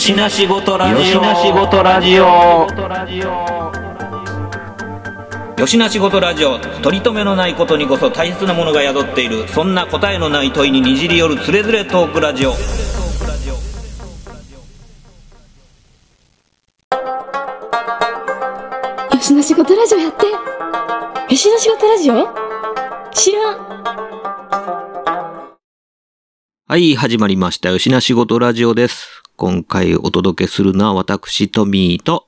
よしなしごとラジオ。よしなしごとラジオ。よしなしごとラジオ。取り留めのないことにこそ大切なものが宿っている。そんな答えのない問いににじり寄るつれづれトークラジオ。よしの仕事ラジオやってよしの仕事ラジオ？知らんはい、始まりました。よしなしごとラジオです。今回お届けするのは私、トミーと、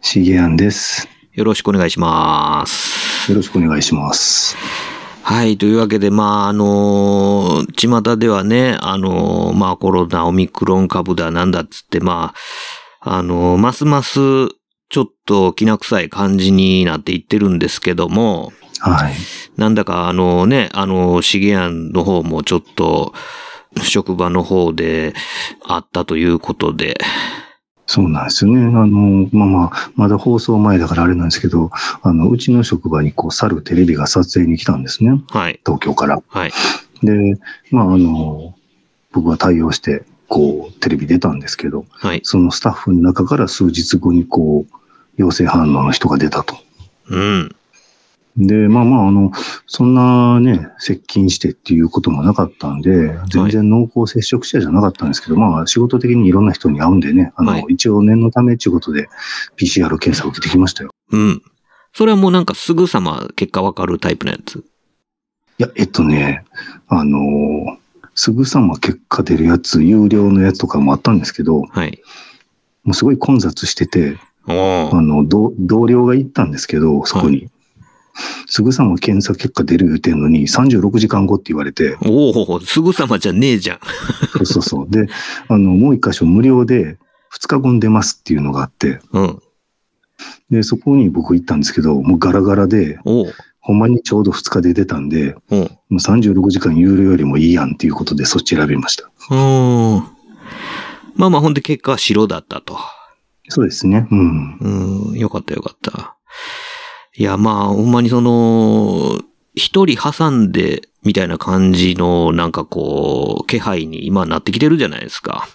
しげやんです。よろしくお願いします。よろしくお願いします。はい。というわけで、まあ、あのー巷ではね、あのーまあ、コロナ、オミクロン株だ、なんだっつって、まあ、あのーますます、ちょっと気な臭い感じになっていってるんですけども、はい。なんだかあのね、あの、シゲヤンの方もちょっと、職場の方であったということで、そうなんですよね。あの、まあまあ、まだ放送前だからあれなんですけど、あの、うちの職場にこう、去るテレビが撮影に来たんですね。はい、東京から。はい、で、まああの、僕は対応して、こう、テレビ出たんですけど、はい、そのスタッフの中から数日後にこう、陽性反応の人が出たと。うん、で、まあまあ、あの、そんなね、接近してっていうこともなかったんで、全然濃厚接触者じゃなかったんですけど、まあ、仕事的にいろんな人に会うんでね、あの、はい一応念のためっていうことで PCR 検査を受けてきましたよ。うん。それはもうなんかすぐさま結果わかるタイプのやつ？いや、えっとね、あの、すぐさま結果出るやつ、有料のやつとかもあったんですけど、もはい。うすごい混雑してて、おあーの、同同僚が行ったんですけど、そこに。すぐさま検査結果出る言うてんのに、36時間後って言われて、おおすぐさまじゃねえじゃん。そうそうそう。で、あの、もう一箇所無料で2日後に出ますっていうのがあって、うん。で、そこに僕行ったんですけど、もうガラガラで、ほんまにちょうど2日で出たんで、おうもう36時間有料よりもいいやんっていうことでそっち選びました。うーん。まあまあほんで結果は白だったと。そうですね。うん。うん、よかったよかった。いや、まあ、ほんまにその、一人挟んで、みたいな感じの、なんかこう、気配に今なってきてるじゃないですか。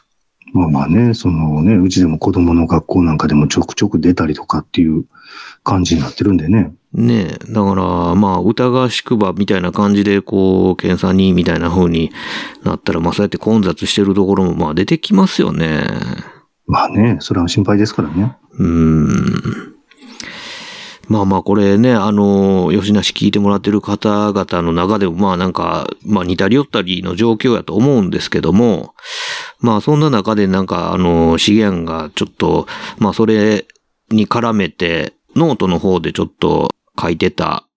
まあまあね、そのね、うちでも子供の学校なんかでもちょくちょく出たりとかっていう感じになってるんでね。ねえ。だから、まあ、疑わしくば、みたいな感じで、こう、検査に、みたいな風になったら、まあ、そうやって混雑してるところも、まあ、出てきますよね。まあね、それは心配ですからね。うーん。まあまあこれね、あの、吉梨聞いてもらってる方々の中でもまあなんか、まあ似たり寄ったりの状況やと思うんですけども、まあそんな中でなんかあの、資源がちょっと、まあそれに絡めて、ノートの方でちょっと書いてた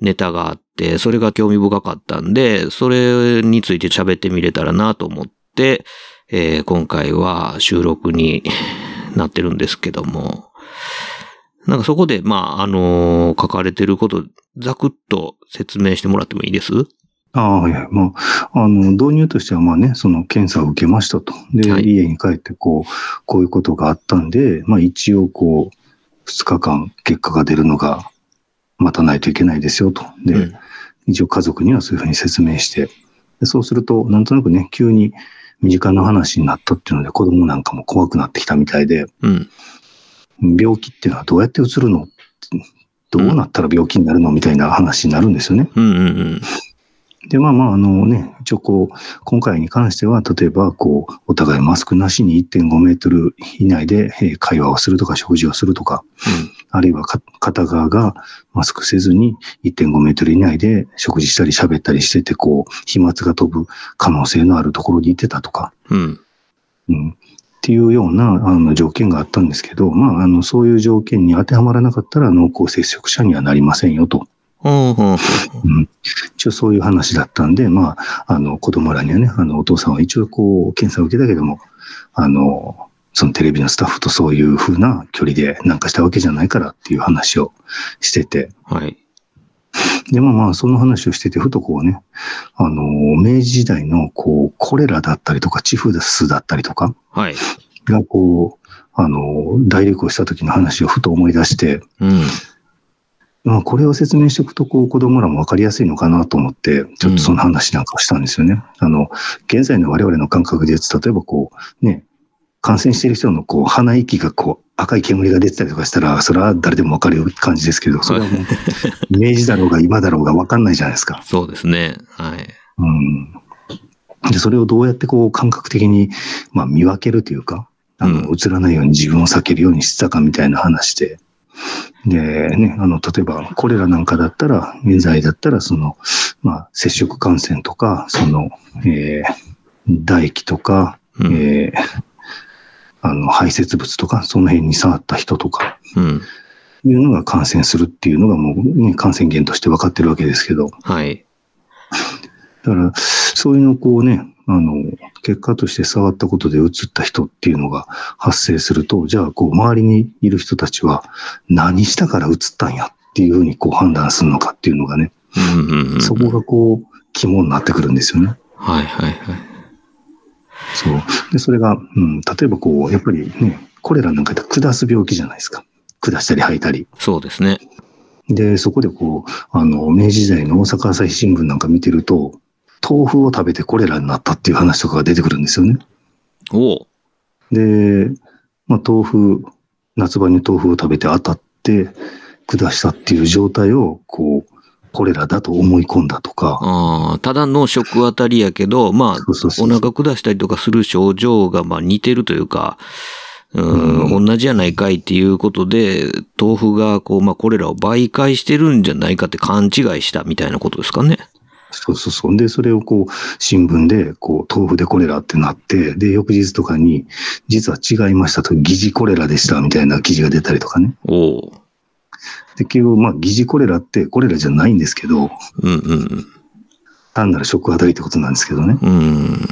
ネタがあって、それが興味深かったんで、それについて喋ってみれたらなと思って、えー今回は収録になってるんですけども、なんかそこで、まあ、あのー書かれてること、ざくっと説明してもらってもいいです？ああ、いや、まあ、あの、導入としては、まあね、その検査を受けましたと。で、はい家に帰って、こう、こういうことがあったんで、まあ一応、こう、2日間結果が出るのが待たないといけないですよと。で、うん一応家族にはそういうふうに説明して、でそうすると、なんとなくね、急に身近な話になったっていうので、子供なんかも怖くなってきたみたいで、うん。病気っていうのはどうやって移るの？どうなったら病気になるの？みたいな話になるんですよね。うんうんうん。で、まあまあ、あのね、一応こう、今回に関しては、例えば、こう、お互いマスクなしに1.5メートル以内でえー会話をするとか、食事をするとか、あるいはか片側がマスクせずに1.5メートル以内で食事したり喋ったりしてて、こう、飛沫が飛ぶ可能性のあるところにいてたとか、うん。うん。っていうようなあの条件があったんですけど、まあ、あの、そういう条件に当てはまらなかったら濃厚接触者にはなりませんよと。ほうほううん。一応そういう話だったんで、まあ、あの、子供らにはね、あの、お父さんは一応こう、検査を受けたけども、あの、そのテレビのスタッフとそういう風な距離でなんかしたわけじゃないからっていう話をしてて、はい。で、まあまあ、その話をしてて、ふとこうね、あの、明治時代の、こう、コレラだったりとか、チフスだったりとかはい。が、こう、あの、大流行した時の話をふと思い出して、うん。まあ、これを説明しておくと、こう、子供らもわかりやすいのかなと思って、ちょっとその話なんかをしたんですよね。あの、現在の我々の感覚で言うと、例えばこう、ね、感染してる人のこう鼻息がこう赤い煙が出てたりとかしたら、それは誰でもわかる感じですけど、それはもう、明治だろうが今だろうがわかんないじゃないですか。そうですね。はい。うん。で、それをどうやってこう感覚的に、まあ見分けるというか、あの、うん映らないように自分を避けるようにしてたかみたいな話で、で、ね、あの、例えば、これらなんかだったら、現在だったら、その、まあ、接触感染とか、その、えー、唾液とか、うんえー、あの、排泄物とか、その辺に触った人とか、うん。いうのが感染するっていうのがもう、ね、感染源として分かってるわけですけど、はい。だから、そういうのをこうね、あの、結果として触ったことで移った人っていうのが発生すると、じゃあ、こう、周りにいる人たちは何したから移ったんやっていうふうにこう判断するのかっていうのがね。そこがこう、肝になってくるんですよね。はいはいはい。そう。で、それが、うん、例えばこう、やっぱりね、コレラなんかって下す病気じゃないですか。下したり吐いたり。そうですね。で、そこでこう、あの、明治時代の大阪朝日新聞なんか見てると、豆腐を食べてコレラになったっていう話とかが出てくるんですよね。おうで、まあ、豆腐、夏場に豆腐を食べて当たって下したっていう状態を、こう、コレラだと思い込んだとか、ああ、ただの食当たりやけど、まあ、お腹下したりとかする症状が、まあ似てるというか、うん、う同じやないかいっていうことで、豆腐が、こう、まあ、これらを媒介してるんじゃないかって勘違いしたみたいなことですかね。そうそうそう。で、それをこう、新聞で、こう、豆腐でコレラってなって、で、翌日とかに、実は違いましたと、疑似コレラでしたみたいな記事が出たりとかね。おう。で、結局、まあ、疑似コレラってコレラじゃないんですけど、うんうん単なる食当たりってことなんですけどね。うん。うん。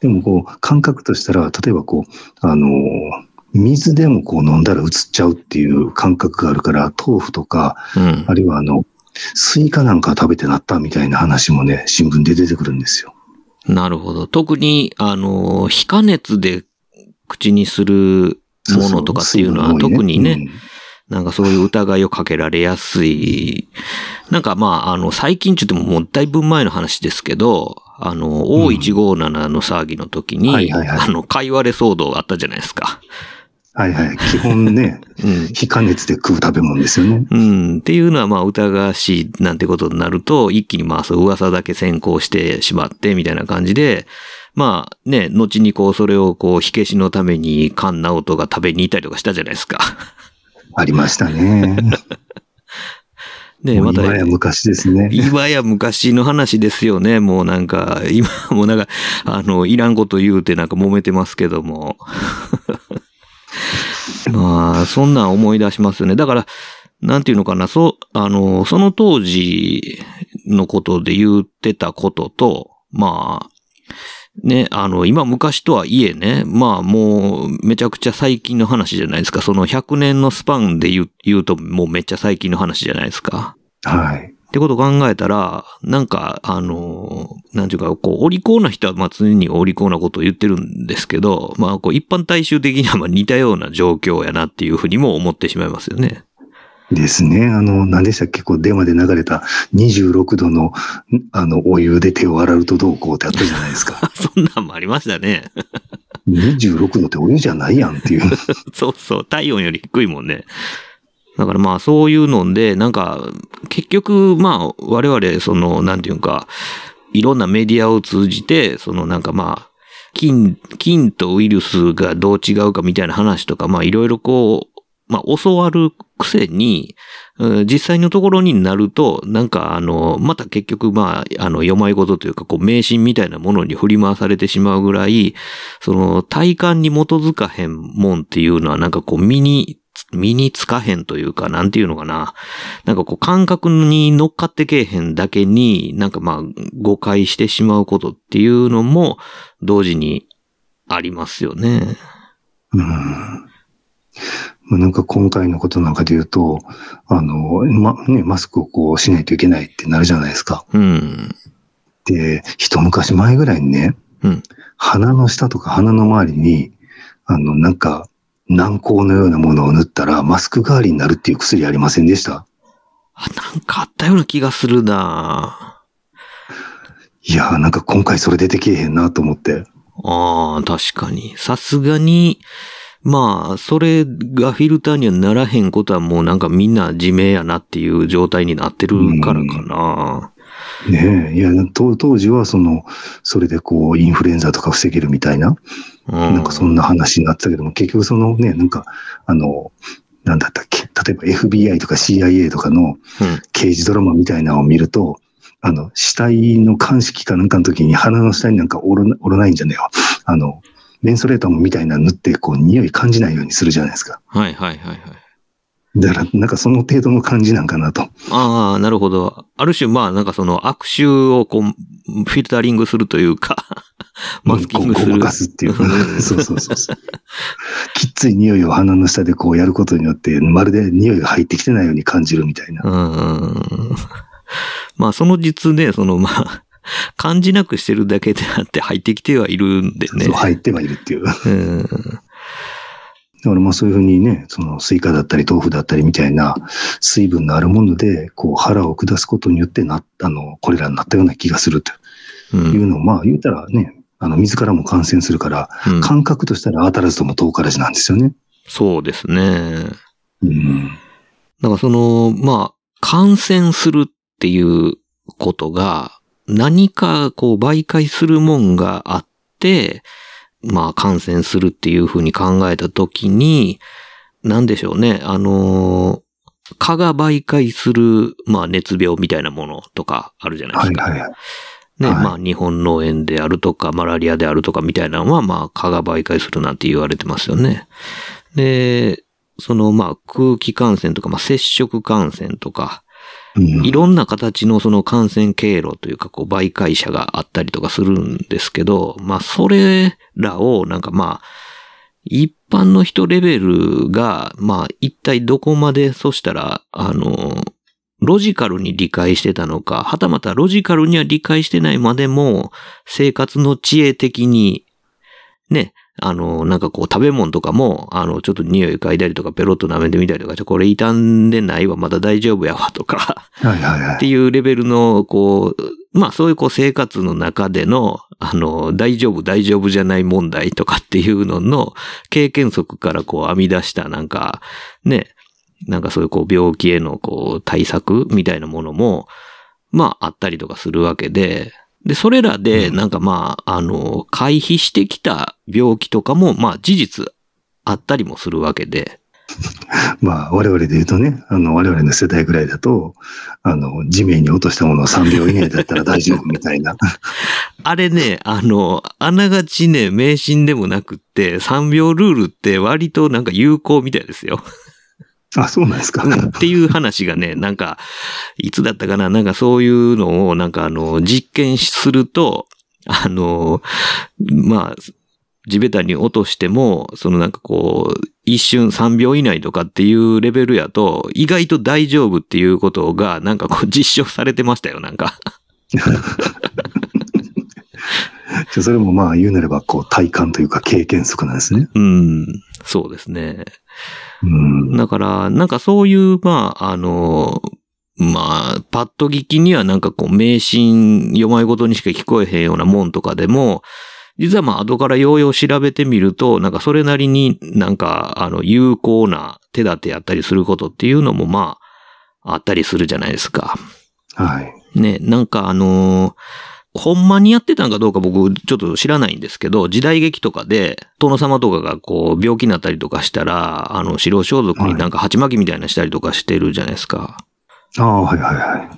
でも、こう、感覚としたら、例えばこう、あの、水でもこう飲んだら移っちゃうっていう感覚があるから、豆腐とか、うんあ。るいはあの、スイカなんか食べてなったみたいな話もね、新聞で出てくるんですよ。なるほど。特に、あの、非加熱で口にするものとかっていうのはそうそう特にね、うんなんかそういう疑いをかけられやすい。なんかまあ、あの、最近ちょっともうだいぶ前の話ですけど、あの、O157 の騒ぎの時に、あの、貝割れ騒動あったじゃないですか。はいはい。基本ね、うん。非加熱で食う食べ物ですよね。うん。っていうのはまあ疑わしいなんてことになると、一気にまあそう噂だけ先行してしまってみたいな感じで、まあね、後にこうそれをこう火消しのために菅直人が食べに行ったりとかしたじゃないですか。ありましたね。で、また。今や昔ですね。今や昔の話ですよね。もうなんか、今もうなんか、あの、いらんこと言うてなんか揉めてますけども。まあ、そんなん思い出しますよね。だから、なんていうのかな、そう、あの、その当時のことで言ってたことと、まあ、ね、あの、今昔とはいえね、まあもうめちゃくちゃ最近の話じゃないですか。その100年のスパンで言う言うともうめっちゃ最近の話じゃないですか。はい。ってことを考えたら、なんか、あの、なんていうか、こう、お利口な人は、まあ、常にお利口なことを言ってるんですけど、まあ、こう、一般大衆的には、まあ、似たような状況やなっていうふうにも思ってしまいますよね。ですね。あの、何でしたっけ？こう、電話で流れた26度の、あの、お湯で手を洗うとどうこうってあったじゃないですか。そんなんもありましたね。26度ってお湯じゃないやんっていう。そうそう、体温より低いもんね。だからまあそういうので、なんか、結局まあ我々その、なんていうか、いろんなメディアを通じて、そのなんかまあ、菌、菌とウイルスがどう違うかみたいな話とか、まあいろいろこう、まあ教わるくせに、実際のところになると、なんかあの、また結局まあ、あの、読まい事とというか、こう、迷信みたいなものに振り回されてしまうぐらい、その、体感に基づかへんもんっていうのは、なんかこう、身に、身につかへんというか、なんていうのかな。なんかこう、感覚に乗っかってけえへんだけに、なんかまあ、誤解してしまうことっていうのも、同時にありますよね。うんまあなんか今回のことなんかで言うと、あの、ま、ね、マスクをこうしないといけないってなるじゃないですか。うん。で、一昔前ぐらいにね、うん。鼻の下とか鼻の周りに、あの、なんか、軟膏のようなものを塗ったら、マスク代わりになるっていう薬ありませんでした？あ、なんかあったような気がするないやーなんか今回それ出てけえへんなと思って。ああ、確かに。さすがに、まあ、それがフィルターにはならへんことはもうなんかみんな自明やなっていう状態になってるからかな。ねえ、いや、当当時はその、それでこう、インフルエンザとか防げるみたいな、うん、なんかそんな話になってたけども、結局そのね、なんか、あの、なんだったっけ、例えば FBI とか CIA とかのうん刑事ドラマみたいなのを見ると、あの、死体の鑑識かなんかの時に鼻の下になんかオロナオロナインじゃねえよ。あの、メンソレーターもみたいなの塗って、こう、匂い感じないようにするじゃないですか。はいはいはいはい。だから、なんかその程度の感じなんかなと。ああ、なるほど。ある種、まあ、なんかその悪臭をこう、フィルタリングするというか、マスキングする。ごまかすっていう。そうそうそうそう。きっつい匂いを鼻の下でこうやることによって、まるで匂いが入ってきてないように感じるみたいな。うん。まあ、その実ね、その、まあ、感じなくしてるだけであって入ってきてはいるんでねそう。入ってはいるっていう。だうん。からまあそういうふうにね、そのスイカだったり豆腐だったりみたいな水分のあるもので、こう腹を下すことによってな、あの、コレラになったような気がするとう。いうんのを、まあ言うたらね、あの、自らも感染するから、うん感覚としたら当たらずとも遠からずなんですよね。そうですね。うん。だからその、まあ、感染するっていうことが、何かこう媒介するもんがあって、まあ感染するっていうふうに考えたときに、なんでしょうね、あの、蚊が媒介する、まあ熱病みたいなものとかあるじゃないですか。はいはいはい。ね、はいまあ日本脳炎であるとか、マラリアであるとかみたいなのは、まあ蚊が媒介するなんて言われてますよね。で、そのまあ空気感染とか、まあ接触感染とか、うんいろんな形のその感染経路というか、こう媒介者があったりとかするんですけど、まあそれらをなんかまあ、一般の人レベルが、まあ一体どこまで、そしたら、あの、ロジカルに理解してたのか、はたまたロジカルには理解してないまでも、生活の知恵的に、ね、あの、なんかこう食べ物とかも、あの、ちょっと匂い嗅いだりとか、ペロッと舐めてみたりとか、これ傷んでないわ、まだ大丈夫やわ、とか、はいはいはい。っていうレベルの、こう、まあそういうこう生活の中での、あの、大丈夫、大丈夫じゃない問題とかっていうのの経験則からこう編み出したなんか、ね、なんかそういうこう病気へのこう対策みたいなものも、まああったりとかするわけで、で、それらでなんかまあ、あの、回避してきた病気とかも、まあ事実あったりもするわけで、まあ、我々で言うとね、あの、我々の世代ぐらいだと、あの、地面に落としたものを3秒以内だったら大丈夫みたいな。あれね、あの、あながちね、迷信でもなくって、3秒ルールって割となんか有効みたいですよ。あ、そうなんですか。っていう話がね、なんか、いつだったかななんかそういうのを、なんかあの、実験すると、あの、まあ、地べたに落としても、そのなんかこう、一瞬3秒以内とかっていうレベルやと、意外と大丈夫っていうことが、なんかこう実証されてましたよ、なんか。じゃあそれもまあ言うなれば、こう、体感というか経験則なんですね。うん、そうですね。うん。だから、なんかそういう、まあ、あの、まあ、パッと聞きにはなんかこう、迷信、読まいごとにしか聞こえへんようなもんとかでも、実はまあ、後からようよう調べてみると、なんかそれなりになんか、あの、有効な手立てやったりすることっていうのもまあ、あったりするじゃないですか。はい。ね、なんかあのーほんまにやってたんかどうか僕ちょっと知らないんですけど、時代劇とかで、殿様とかがこう病気になったりとかしたら、あの、白装束になんか鉢巻きみたいなしたりとかしてるじゃないですか。ああ、はいはいはい。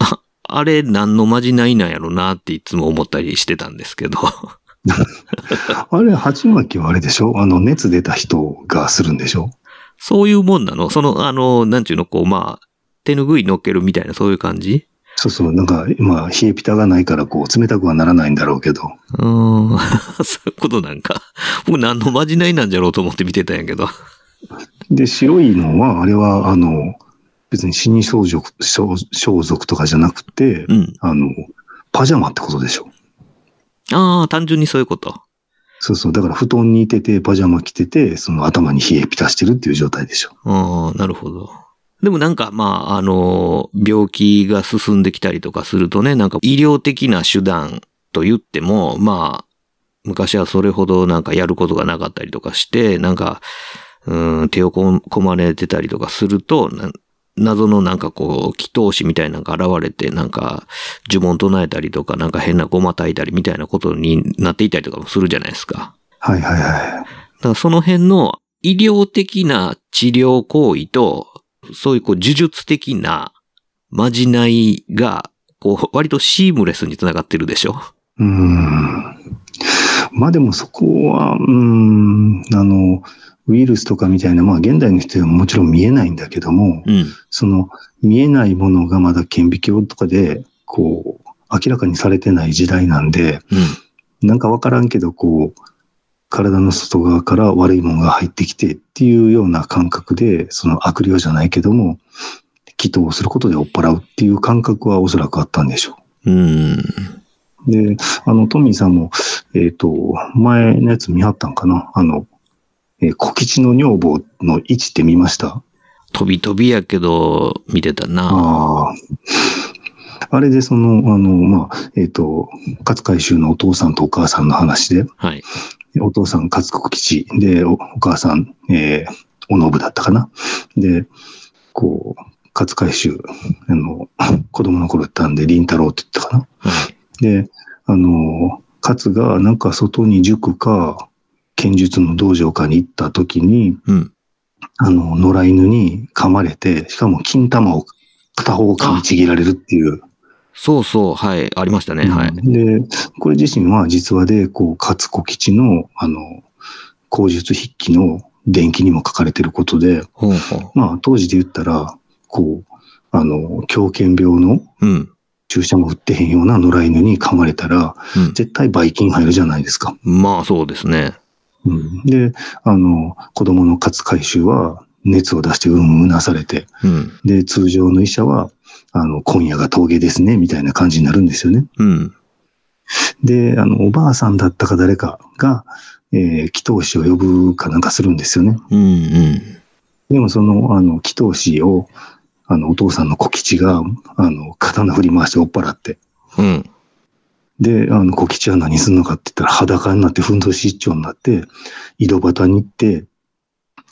あれ何のまじないなんやろなっていつも思ったりしてたんですけど。あれ、鉢巻きはあれでしょ？あの、熱出た人がするんでしょ？そういうもんなの？その、あの、なんちゅうの、こう、まあ、手ぬぐい乗っけるみたいなそういう感じ？そうそう。なんか、まあ、冷えピタがないから、こう、冷たくはならないんだろうけど。うーん。そういうことなんか。僕何のまじないなんじゃろうと思って見てたんやけど。で、白いのは、あれは、あの、別に死に装束、装装束とかじゃなくて、うん。あの、パジャマってことでしょああ、単純にそういうこと。そうそう。だから布団にいてて、パジャマ着てて、その頭に冷えピタしてるっていう状態でしょ。ああ、なるほど。でもなんか、まあ、あの、病気が進んできたりとかするとね、なんか医療的な手段と言っても、まあ、昔はそれほどなんかやることがなかったりとかして、なんか、うん、手をこ込まれてたりとかすると、な謎のなんかこう、祈祷師みたいなのが現れて、なんか、呪文唱えたりとか、なんか変なごま炊いたりみたいなことになっていたりとかもするじゃないですか。はいはいはい。だからその辺の医療的な治療行為と、そういうこう呪術的なまじないが、こう、割とシームレスにつながってるでしょ？うーん。まあでもそこは、うーん、あの、ウイルスとかみたいな、まあ現代の人はもちろん見えないんだけども、うん。その見えないものがまだ顕微鏡とかで、こう、明らかにされてない時代なんで、うん。なんかわからんけど、こう、体の外側から悪いものが入ってきてっていうような感覚で、その悪霊じゃないけども、祈祷をすることで追っ払うっていう感覚はおそらくあったんでしょうん。う。で、あの、トミーさんも、えっ、と、前のやつ見張ったんかな？あの、えー小吉の女房の位置って見ました？飛び飛びやけど、見てたな。ああ。あれでその、あの、まあ、えっ、と、勝海舟のお父さんとお母さんの話で、はい。お父さん勝小吉で、おお母さん、えー、お信だったかな。で、こう、勝海舟、あの、子供の頃やったんで、林太郎って言ったかな。はい。で、あの、勝がなんか外に塾か、剣術の道場かに行った時に、うん。あの、野良犬に噛まれて、しかも金玉を片方噛みちぎられるっていう。そうそう、はい。ありましたね。はい。で、これ自身は実話で、こう、勝子吉の、あの、口述筆記の伝記にも書かれてることで、ほうほう。まあ、当時で言ったら、こう、あの、狂犬病のうん。注射も打ってへんような野良犬に噛まれたら、うん。絶対ばい菌入るじゃないですか。まあ、そうですね。うん、で、あの、子供の勝海舟は熱を出してうんうなされて、うん。で、通常の医者は、あの、今夜が峠ですね、みたいな感じになるんですよね。うん。で、あの、おばあさんだったか誰かが、えー、祈祷師を呼ぶかなんかするんですよね。うん。うん。でもその、あの、祈祷師を、あの、お父さんの小吉が、あの、刀振り回して追っ払って。うん。で、あの、小吉は何するのかって言ったら裸になって、ふんどし一丁になって、井戸端に行って、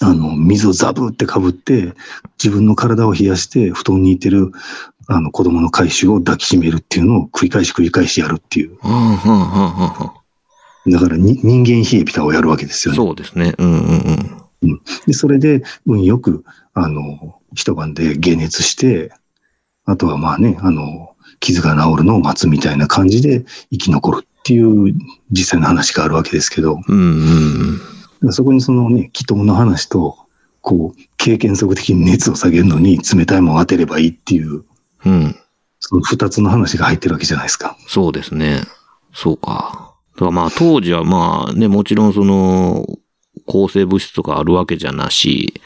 あの、水をザブってかぶって、自分の体を冷やして、布団にいてる、あの、子供の回収を抱きしめるっていうのを繰り返し繰り返しやるっていう。だからに、人間冷えピタをやるわけですよん。ね。そうですね。うんうんうん。で、それで、運よく、あの、一晩で解熱して、あとはまあね、あの、傷が治るのを待つみたいな感じで生き残るっていう実際の話があるわけですけど、うんうんうん。そこにそのね、祈祷の話と、こう、経験則的に熱を下げるのに冷たいものを当てればいいっていう、うん。その二つの話が入ってるわけじゃないですか。そうですね。そうか。だからまあ当時はまあね、もちろんその、抗生物質とかあるわけじゃなし、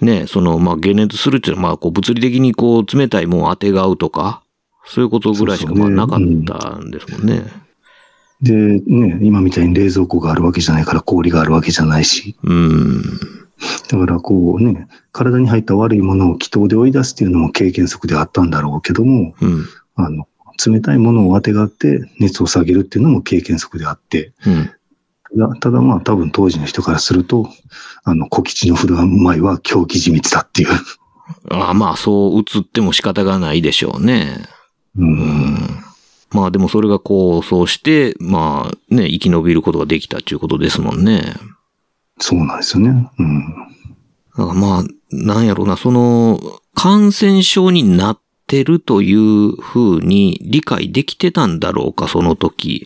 ね、そのまあ解熱するっていうのはまあこう物理的にこう冷たいもんを当てがうとか、そういうことぐらいしかそうそうねまあなかったんですもんね。で、ね、今みたいに冷蔵庫があるわけじゃないから氷があるわけじゃないし、うん。だからこうね、体に入った悪いものを気筒で追い出すっていうのも経験則であったんだろうけども、うん。あの、冷たいものを当てがって熱を下げるっていうのも経験則であって、うん。ただまあ多分当時の人からすると、あの、小吉の振る舞いは狂気じみてたっていう。ああまあそう映っても仕方がないでしょうね。う。うんん。まあでもそれがこう、そうして、まあね、生き延びることができたっていうことですもんね。そうなんですよね。うん。だからまあ、なんやろうな、その、感染症になってるというふうに理解できてたんだろうか、その時。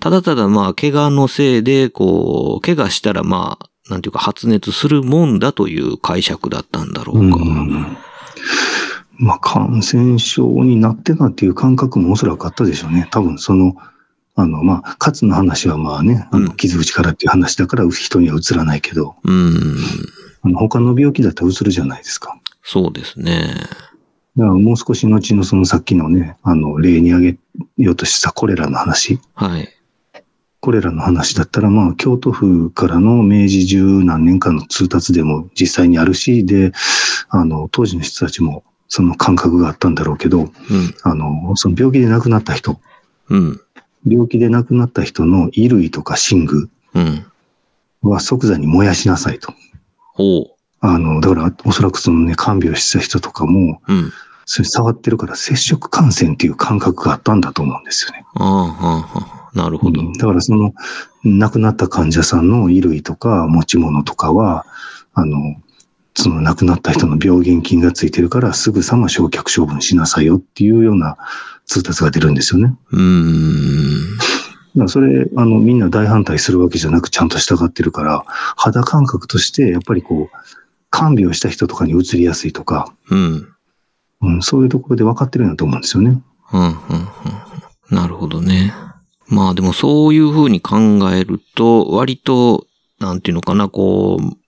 ただただまあ、怪我のせいで、こう、怪我したらまあ、なんていうか発熱するもんだという解釈だったんだろうか。うんまあ、感染症になってたっていう感覚もおそらくあったでしょうね。多分その、あの、まあ、勝の話はまあね、あの、うん傷口からっていう話だから人には移らないけど、うん。あの他の病気だったら移るじゃないですか。そうですね。だからもう少し後のそのさっきのね、あの、例に挙げようとしたコレラの話。はい。コレラの話だったら、まあ、京都府からの明治十何年間の通達でも実際にあるし、で、あの、当時の人たちもその感覚があったんだろうけど、うん。あの、その病気で亡くなった人うん。病気で亡くなった人の衣類とか寝具うん。は即座に燃やしなさいと。あの、だから、おそらくそのね、看病した人とかも、うん。それ触ってるから接触感染っていう感覚があったんだと思うんですよね。ああ。なるほど。うんだからその、亡くなった患者さんの衣類とか持ち物とかは、あの、その亡くなった人の病原菌がついてるからすぐさま焼却処分しなさいよっていうような通達が出るんですよね。うーん。だそれ、あの、みんな大反対するわけじゃなくちゃんと従ってるから、肌感覚としてやっぱりこう、看病した人とかに移りやすいとか、うん。うん、そういうところで分かってるんだと思うんですよね。うん、うん、うん。なるほどね。まあでもそういうふうに考えると、割と、なんていうのかな、こう、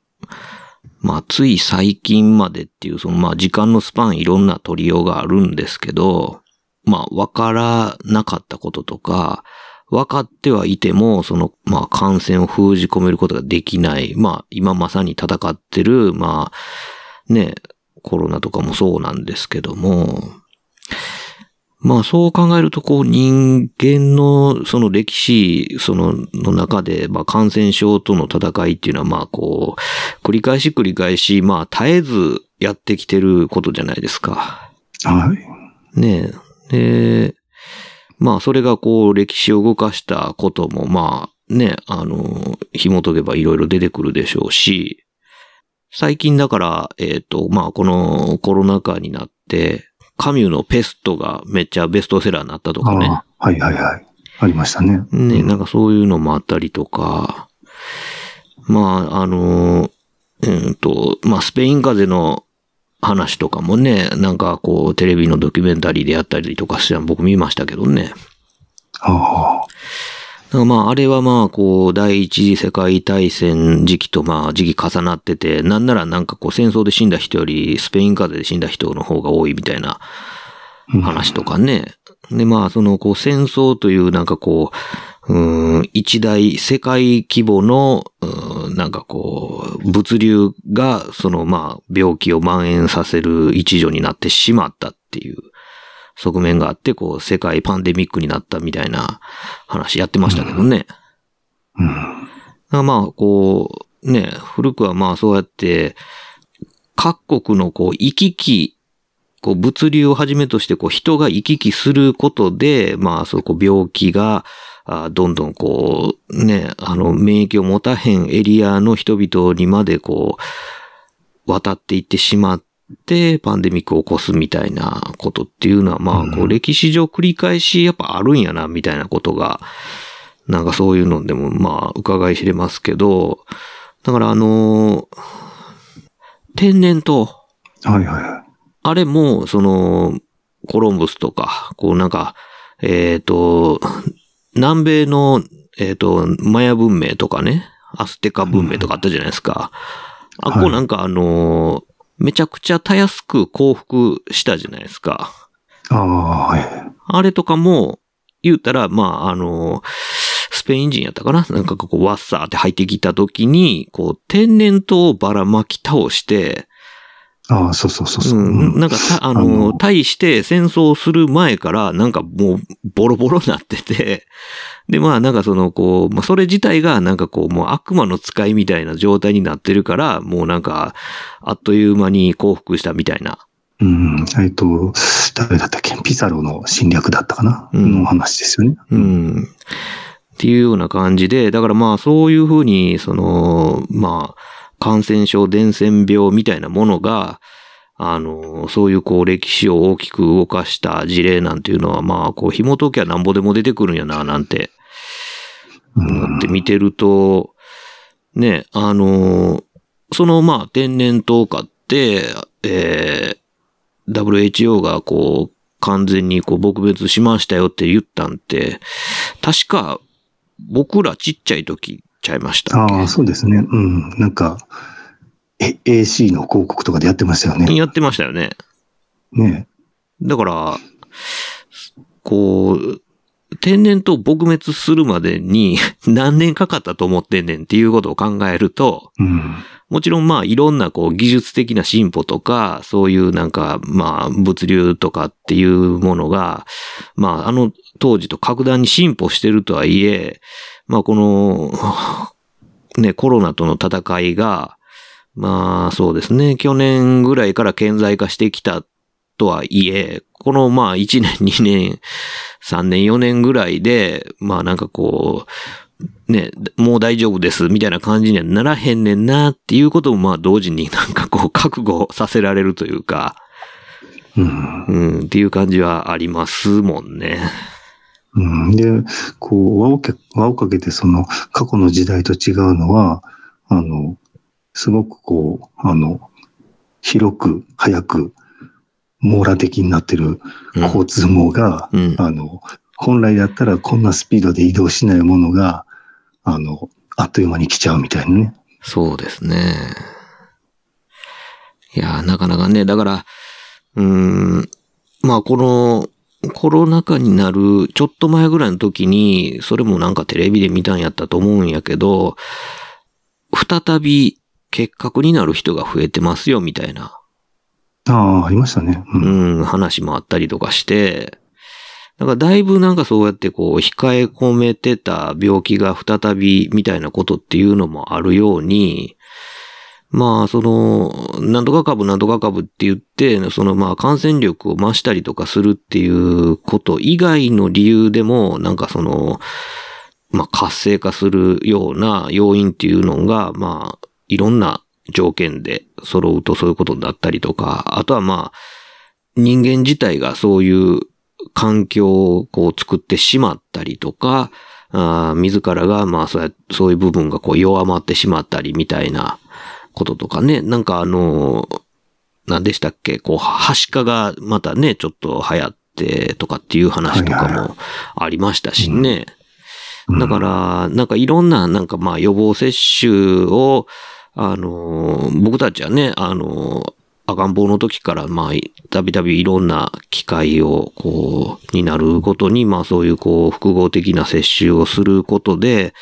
まあつい最近までっていう、そのまあ時間のスパンいろんな取りようがあるんですけど、まあわからなかったこととか、分かってはいても、その、まあ感染を封じ込めることができない。まあ今まさに戦ってる、まあね、コロナとかもそうなんですけども、まあそう考えると、こう人間のその歴史、そのの中で、まあ感染症との戦いっていうのは、まあこう、繰り返し繰り返し、まあ絶えずやってきてることじゃないですか。はい。ねえ。で、まあそれがこう歴史を動かしたことも、まあね、あの、紐解けばいろいろ出てくるでしょうし、最近だから、えっ、と、まあこのコロナ禍になって、カミュのペストがめっちゃベストセラーになったとかね。はいはいはい。ありましたね。ね、なんかそういうのもあったりとか、まあ、あの、うんと、まあ、スペイン風邪の話とかもね、なんかこう、テレビのドキュメンタリーでやったりとかして僕見ましたけどね。あからまあ、あれはまあ、こう、第一次世界大戦時期とまあ、時期重なってて、なんならなんかこう、戦争で死んだ人より、スペイン風邪で死んだ人の方が多いみたいなうん話とかね。で、まあ、その、こう、戦争というなんかこう、うーん、一大世界規模の、うーんなんかこう、物流が、その、まあ、病気を蔓延させる一助になってしまったっていう側面があって、こう、世界パンデミックになったみたいな話やってましたけどね。うん。だからまあ、こう、ね、古くはまあそうやって、各国のこう、行き来、こう、物流をはじめとして、こう、人が行き来することで、まあ、そう、こう、病気が、あどんどんこう、ね、あの、免疫を持たへんエリアの人々にまでこう、渡っていってしまって、パンデミックを起こすみたいなことっていうのは、まあ、こう、歴史上繰り返しやっぱあるんやな、みたいなことが、なんかそういうのでも、まあ、伺い知れますけど、だからあの天然痘、はいはいはい。あれも、その、コロンブスとか、こうなんか、えっ、と、南米の、えっ、と、マヤ文明とかね、アステカ文明とかあったじゃないですか。あっこなんかあのめちゃくちゃたやすく降伏したじゃないですか。ああ、はい。あれとかも、言うたら、まあ、あの、スペイン人やったかな？なんかこう、ワッサーって入ってきた時に、こう、天然痘をばらまき倒して、ああ、そうそうそうそうう。ん、なんかた、あの、あの対して戦争する前から、なんかもう、ボロボロになってて、で、まあ、なんかその、こう、まあ、それ自体が、なんかこう、もう悪魔の使いみたいな状態になってるから、もうなんか、あっという間に降伏したみたいな。うん。えっと、誰だったっけ？ピサロの侵略だったかな、うんの話ですよね。うん。っていうような感じで、だからまあそういうふうに、その、まあ、感染症伝染病みたいなものが、あの、そういうこう歴史を大きく動かした事例なんていうのは、まあ、こう紐解きゃなんぼでも出てくるんやな、なんて。思って見てると、ね、あの、そのまあ天然痘化って、えー WHO がこう、完全にこう撲滅しましたよって言ったんって、確か僕らちっちゃい時ちゃいましたっけ？ああ、そうですね。うん。なんか、え AC の広告とかでやってましたよね。やってましたよね。ねだから、こう、天然痘撲滅するまでに 何年かかったと思ってんねんっていうことを考えると、うん。もちろんまあいろんなこう技術的な進歩とか、そういうなんかまあ物流とかっていうものが、まああの当時と格段に進歩してるとはいえ、まあこの、ね、コロナとの戦いが、まあそうですね、去年ぐらいから顕在化してきたとはいえ、このまあ1年、2年、3年、4年ぐらいで、まあなんかこう、ね、もう大丈夫ですみたいな感じにはならへんねんなっていうこともまあ同時になんかこう覚悟させられるというか、うん。うん、っていう感じはありますもんね。うん、で、こう、輪をけ、輪をかけてその過去の時代と違うのは、あの、すごくこう、あの、広く、早く、網羅的になってる交通網が、うんうんあの、本来だったらこんなスピードで移動しないものが、あの、あっという間に来ちゃうみたいなね。そうですね。いやー、なかなかね、だから、うーん、まあこの、コロナ禍になるちょっと前ぐらいの時に、それもなんかテレビで見たんやったと思うんやけど、再び結核になる人が増えてますよ、みたいな、ああ、ありましたね。うん。うん、話もあったりとかして、だからだいぶなんかそうやってこう、控え込めてた病気が再びみたいなことっていうのもあるように、まあ、その、なんとか株なんとか株って言って、そのまあ感染力を増したりとかするっていうこと以外の理由でも、なんかその、まあ活性化するような要因っていうのが、まあ、いろんな条件で揃うとそういうことになったりとか、あとはまあ、人間自体がそういう環境をこう作ってしまったりとか、あ自らがまあそうや、そういう部分がこう弱まってしまったりみたいなこととかね。なんかあの、何でしたっけ？こう、はしかがまたね、ちょっと流行ってとかっていう話とかもありましたしね。うんだから、なんかいろんな、なんかまあ予防接種を、あの、僕たちはね、あの、赤ん坊の時から、まあ、たびたびいろんな機会を、こう、になることに、まあそういう、こう、複合的な接種をすることで、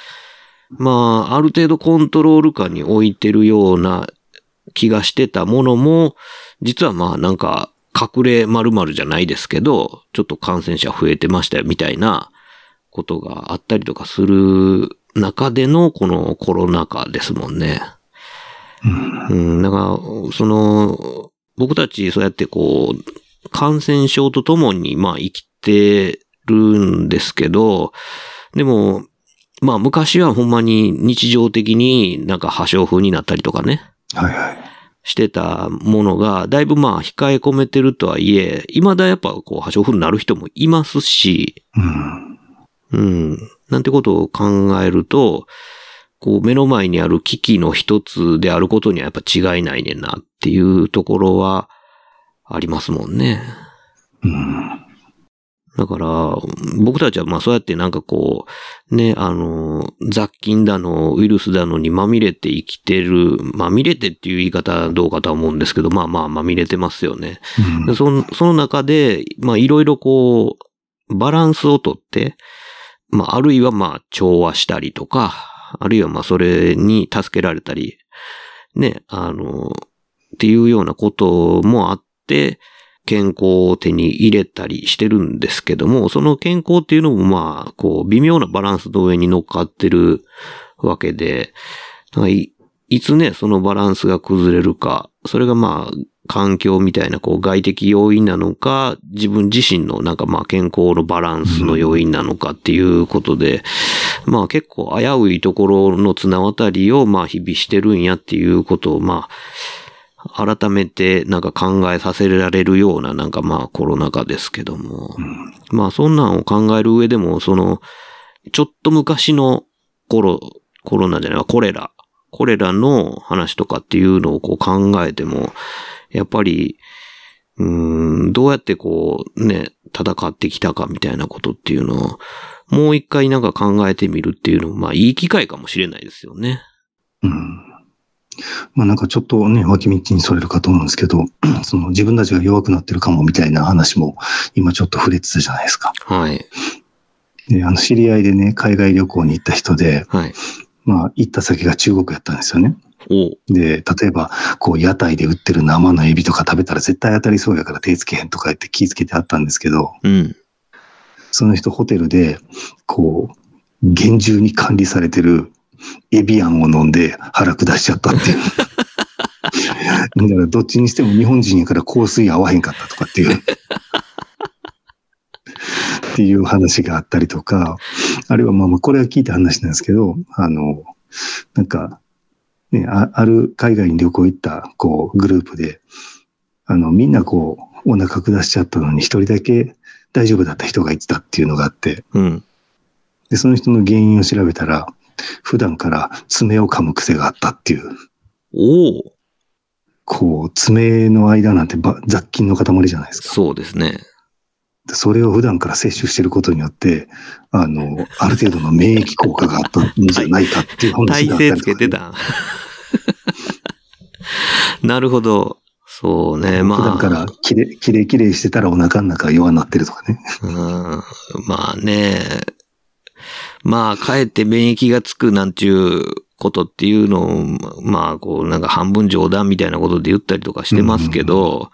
まあ、ある程度コントロール下に置いてるような気がしてたものも、実はまあなんか、隠れ〇〇じゃないですけど、ちょっと感染者増えてましたよ、みたいなことがあったりとかする中でのこのコロナ禍ですもんね。うんうん、だから、その、僕たちそうやってこう、感染症とともに、まあ生きてるんですけど、でも、まあ昔はほんまに日常的になんか破傷風になったりとかね、はいはい。してたものが、だいぶまあ控え込めてるとはいえ、未だやっぱこう破傷風になる人もいますし、うん。うん。なんてことを考えると、こう目の前にある危機の一つであることにはやっぱ違いないねんなっていうところはありますもんね。うん。だから、僕たちはまあそうやってなんかこう、ね、あの、雑菌だの、ウイルスだのにまみれて生きてる、まみれてっていう言い方はどうかとは思うんですけど、まあまあまみれてますよね。うんでその、その中で、まあいろいろこう、バランスをとって、まああるいはまあ調和したりとか、あるいはまあそれに助けられたり、ね、あの、っていうようなこともあって、健康を手に入れたりしてるんですけども、その健康っていうのもまあ、こう、微妙なバランスの上に乗っかってるわけで、いいつね、そのバランスが崩れるか、それがまあ、環境みたいなこう外的要因なのか、自分自身のなんかまあ健康のバランスの要因なのかっていうことで、まあ結構危ういところの綱渡りをまあ日々してるんやっていうことをまあ、改めてなんか考えさせられるようななんかまあコロナ禍ですけども、まあそんなんを考える上でも、その、ちょっと昔のコロ、コロナじゃないわ、コレラ。コレラの話とかっていうのをこう考えても、やっぱり、うーん、どうやってこうね、戦ってきたかみたいなことっていうのを、もう一回なんか考えてみるっていうのも、まあいい機会かもしれないですよね。うん。まあなんかちょっとね、脇道にそれるかと思うんですけど、その自分たちが弱くなってるかもみたいな話も今ちょっと触れてたじゃないですか。はい。で、あの知り合いでね、海外旅行に行った人で、はい。まあ、行った先が中国やったんですよね。で、例えば、こう、屋台で売ってる生のエビとか食べたら絶対当たりそうやから手つけへんとか言って気ぃつけてあったんですけど、うん。その人ホテルで、こう、厳重に管理されてるエビアンを飲んで腹下しちゃったっていう。だからどっちにしても日本人やから香水合わへんかったとかっていう。っていう話があったりとか、あるいはまあまあこれは聞いた話なんですけど、あの、なんか、ね、あある海外に旅行行ったこうグループで、あの、みんなこうお腹下しちゃったのに一人だけ大丈夫だった人がいてたっていうのがあって、うん。で、その人の原因を調べたら、普段から爪を噛む癖があったっていう、おお。こう、爪の間なんてば雑菌の塊じゃないですか。そうですね。でそれを普段から摂取してることによって、あの、ある程度の免疫効果があったんじゃないかっていう話体があったりとか。勢つけてた。なるほど。そうね。まあ。普段からきれ、きれきれしてた。らお腹の中が弱なってるとかね。うんまあね。まあ、かえって免疫がつくなんていうことっていうのを、まあ、こう、なんか半分冗談みたいなことで言ったりとかしてますけど、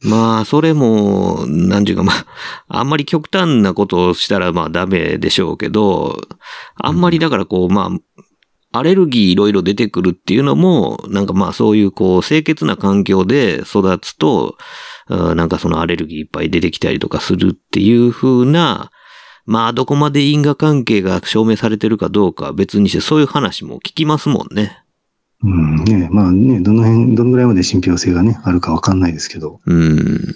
まあ、それも、なんていうか、まあ、あんまり極端なことをしたら、まあ、ダメでしょうけど、あんまりだからこう、まあ、アレルギーいろいろ出てくるっていうのも、なんかまあそういうこう清潔な環境で育つと、うんなんかそのアレルギーいっぱい出てきたりとかするっていう風な、まあどこまで因果関係が証明されてるかどうかは別にしてそういう話も聞きますもんね。うん、ね、まあね、どの辺、どのぐらいまで信憑性がね、あるかわかんないですけど。うん。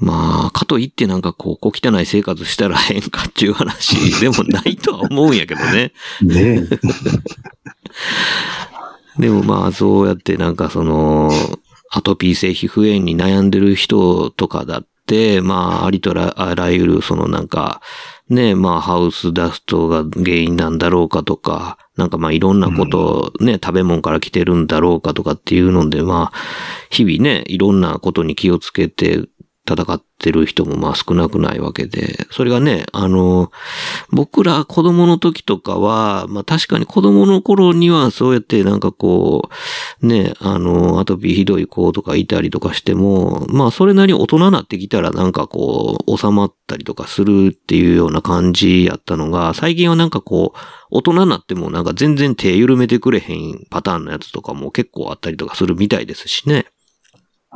まあ、かといってなんかこう、小汚い生活したら変かっていう話でもないとは思うんやけどね。ね でもまあそうやってなんかその、アトピー性皮膚炎に悩んでる人とかだまあありとらあらゆるそのなんか、ね、まあハウスダストが原因なんだろうかとか、なんかまあいろんなことをね、食べ物から来てるんだろうかとかっていうので、まあ、日々ね、いろんなことに気をつけて戦ってる人もまあ少なくないわけで、それがね、あの、僕ら子供の時とかは、まあ確かに子供の頃にはそうやってなんかこう、ね、あの、アトピーひどい子とかいたりとかしても、まあそれなりに大人になってきたらなんかこう、収まったりとかするっていうような感じやったのが、最近はなんかこう、大人になってもなんか全然手緩めてくれへんパターンのやつとかも結構あったりとかするみたいですしね。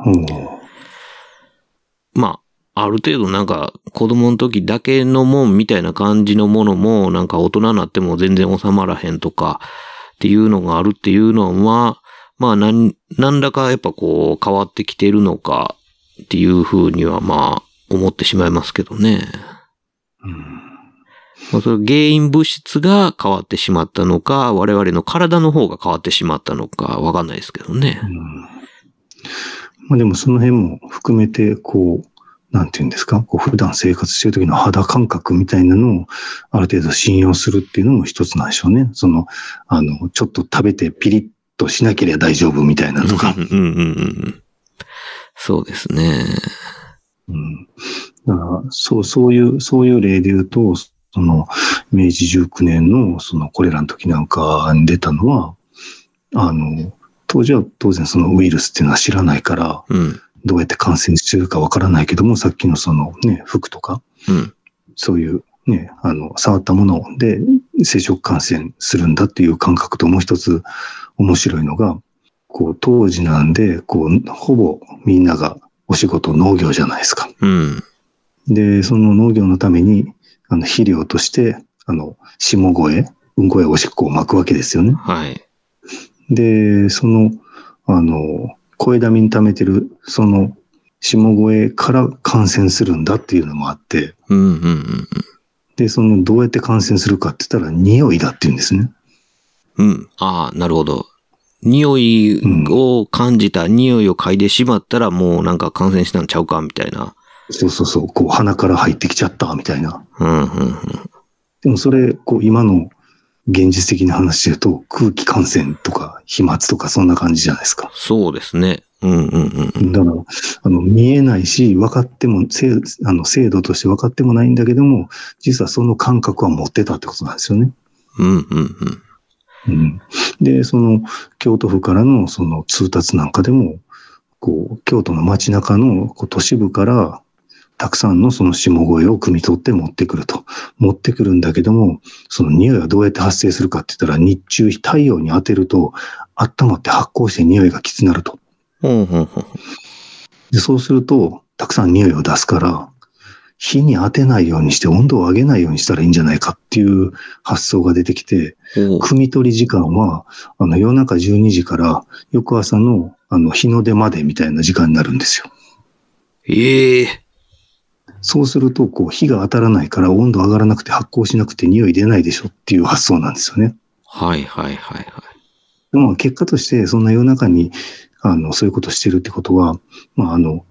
うんまあ、ある程度なんか子供の時だけのもんみたいな感じのものもなんか大人になっても全然収まらへんとかっていうのがあるっていうのは、まあ何、何らかやっぱこう変わってきてるのかっていうふうにはまあ思ってしまいますけどね。うんまあ、それ原因物質が変わってしまったのか、我々の体の方が変わってしまったのかわかんないですけどね。まあでもその辺も含めて、こう、なんていうんですか、こう普段生活してる時の肌感覚みたいなのをある程度信用するっていうのも一つなんでしょうね。その、あの、ちょっと食べてピリッとしなければ大丈夫みたいなのとか。うんうんうんうん。そうですね。うん。だから、そう、そういう、そういう例で言うと、その、明治19年の、その、これらの時なんかに出たのは、あの、当時は当然そのウイルスっていうのは知らないから、うん。どうやって感染してるかわからないけども、さっきのそのね、服とか、うん。そういうね、あの、触ったもので接触感染するんだっていう感覚ともう一つ面白いのが、こう、当時なんで、こう、ほぼみんながお仕事農業じゃないですか。うん。で、その農業のために、あの、肥料として、あの、下声、うんこやおしっこを巻くわけですよね。はい。で、その、あの、声だめに溜めてる、その、下声から感染するんだっていうのもあって、うんうんうんで、その、どうやって感染するかって言ったら、匂いだって言うんですね。うん。うん。ああ、なるほど。匂いを感じた、匂いを嗅いでしまったらもうなんか感染したんちゃうかみたいな。そうそうそう、こう、鼻から入ってきちゃった、みたいな。うんうんうん。でもそれ、こう、今の現実的な話で言うと、空気感染とか、飛沫とか、そんな感じじゃないですか。そうですね。うんうんうん。だから、あの、見えないし、分かっても、制あの制度として分かってもないんだけども、実はその感覚は持ってたってことなんですよね。うん、うん、うん。うん。で、その、京都府からのその通達なんかでも、こう、京都の街中のこう都市部から、たくさんのその下声を汲み取って持ってくると。持ってくるんだけども、その匂いはどうやって発生するかって言ったら、日中太陽に当てると、温まって発酵して匂いがきつなると。で、そうすると、たくさん匂いを出すから、火に当てないようにして温度を上げないようにしたらいいんじゃないかっていう発想が出てきて、汲み取り時間は、あの、夜中12時から翌朝の、あの、日の出までみたいな時間になるんですよ。ええそうすると、こう、火が当たらないから温度上がらなくて発酵しなくて匂い出ないでしょっていう発想なんですよね。はいはいはいはい。でも、結果として、そんな夜中に、あの、そういうことをしてるってことは、まあ、あの、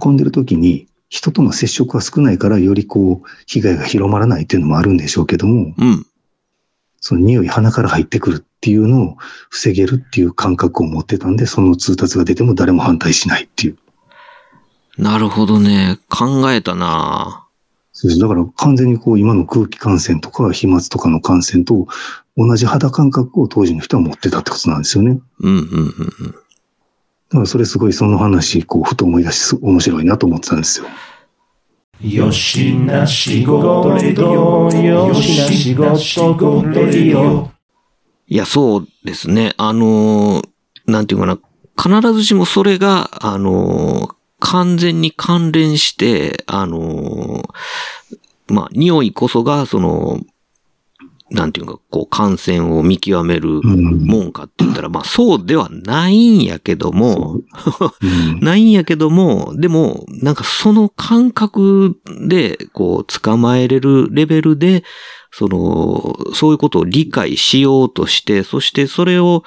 運んでる時に、人との接触が少ないから、よりこう、被害が広まらないっていうのもあるんでしょうけども、うん。その匂い鼻から入ってくるっていうのを防げるっていう感覚を持ってたんで、その通達が出ても誰も反対しないっていう。なるほどね。考えたなそうですだから完全にこう今の空気感染とか飛沫とかの感染と同じ肌感覚を当時の人は持ってたってことなんですよね。うんうんうんうん。だからそれすごいその話、こう、ふと思い出し、面白いなと思ってたんですよ。よしな仕事レディオよしな仕事レディオいや、そうですね。あのーなんていうかな。必ずしもそれが、あのー完全に関連して、あのーまあ、匂いこそが、その、なんていうか、こう、感染を見極めるうん。もんかって言ったら、まあ、そうではないんやけども、うん ないんやけども、でも、なんかその感覚で、こう、捕まえれるレベルで、その、そういうことを理解しようとして、そしてそれを、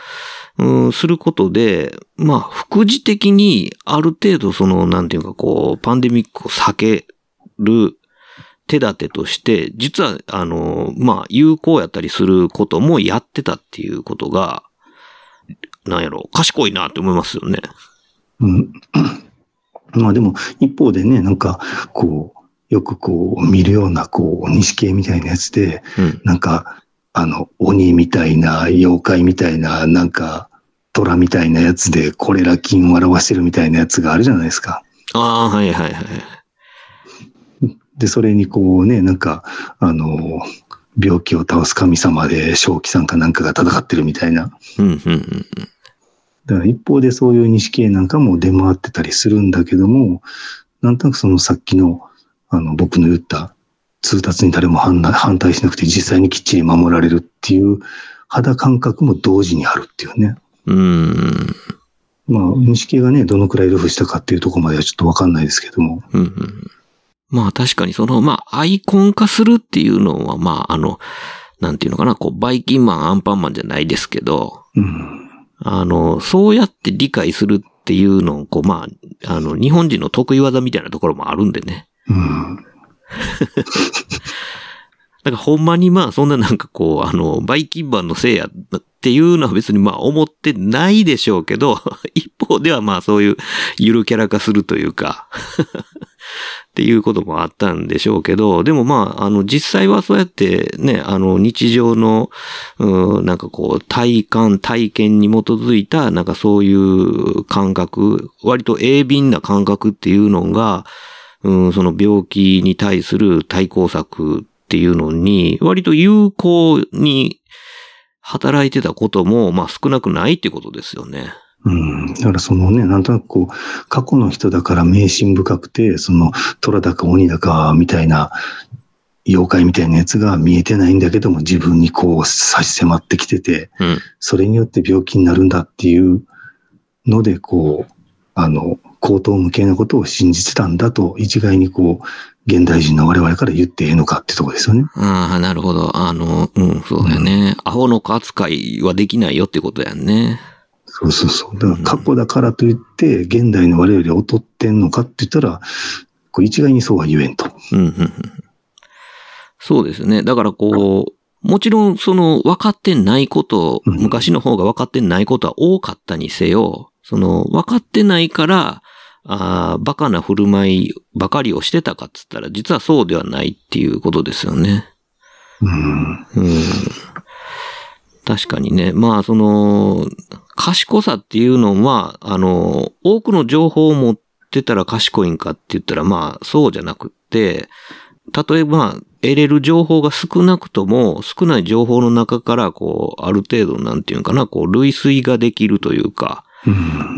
うん、することで、まあ、副次的に、ある程度その、なんていうか、こう、パンデミックを避ける手立てとして、実は、あの、まあ、有効やったりすることもやってたっていうことが、なんやろ、賢いなって思いますよね。うん。まあでも、一方でね、なんか、こう、よくこう、見るような、こう、西系みたいなやつで、うん。なんか、あの、鬼みたいな、妖怪みたいな、なんか、虎みたいなやつで、コレラ菌を表してるみたいなやつがあるじゃないですか。ああ、はいはいはい。で、それにこうね、なんか、あの、病気を倒す神様で、正気さんかなんかが戦ってるみたいな。うん、うん、うん。だから一方でそういう西系なんかも出回ってたりするんだけども、なんとなくそのさっきの、あの、僕の言った通達に誰も反反対しなくて実際にきっちり守られるっていう肌感覚も同時にあるっていうね。うーん。まあ、西系がね、どのくらいルフしたかっていうところまではちょっとわかんないですけども。うん、うん。まあ確かにその、まあアイコン化するっていうのは、まああの、なんていうのかな、こう、バイキンマン、アンパンマンじゃないですけど、うん。あの、そうやって理解するっていうのを、こう、まあ、あの、日本人の得意技みたいなところもあるんでね。うん。かほんまにまあそんななんかこう、あの、バイキンマンのせいやっていうのは別にまあ思ってないでしょうけど、一方ではまあそういうゆるキャラ化するというか、っていうこともあったんでしょうけど、でもまあ、あの、実際はそうやってね、あの、日常の、うん、なんかこう、体感、体験に基づいた、なんかそういう感覚、割と鋭敏な感覚っていうのが、うん、その病気に対する対抗策っていうのに、割と有効に働いてたことも、まあ少なくないってことですよね。うん。だからそのね、なんとなくこう、過去の人だから迷信深くて、その、虎だか鬼だかみたいな、妖怪みたいなやつが見えてないんだけども、自分にこう差し迫ってきてて、うん。それによって病気になるんだっていうので、こう、あの、口頭無形なことを信じてたんだと、一概にこう、現代人の我々から言ってええのかってとこですよね。ああ、なるほど。あの、うん、そうだよね。アホの子扱いはできないよってことやんね。そうそうそう。だから過去だからといって、現代の我々より劣ってんのかって言ったら、こう一概にそうは言えんと。うん、うん、うん。そうですね。だからこう、もちろんその分かってないこと、うん昔の方が分かってないことは多かったにせよ、その分かってないから、ああ、バカな振る舞いばかりをしてたかっつったら、実はそうではないっていうことですよね。うん。うん。確かにね。まあ、その、賢さっていうのは、あの、多くの情報を持ってたら賢いんかって言ったら、まあ、そうじゃなくって、例えば、得れる情報が少なくとも、少ない情報の中から、こう、ある程度、なんていうのかな、こう、類推ができるというか、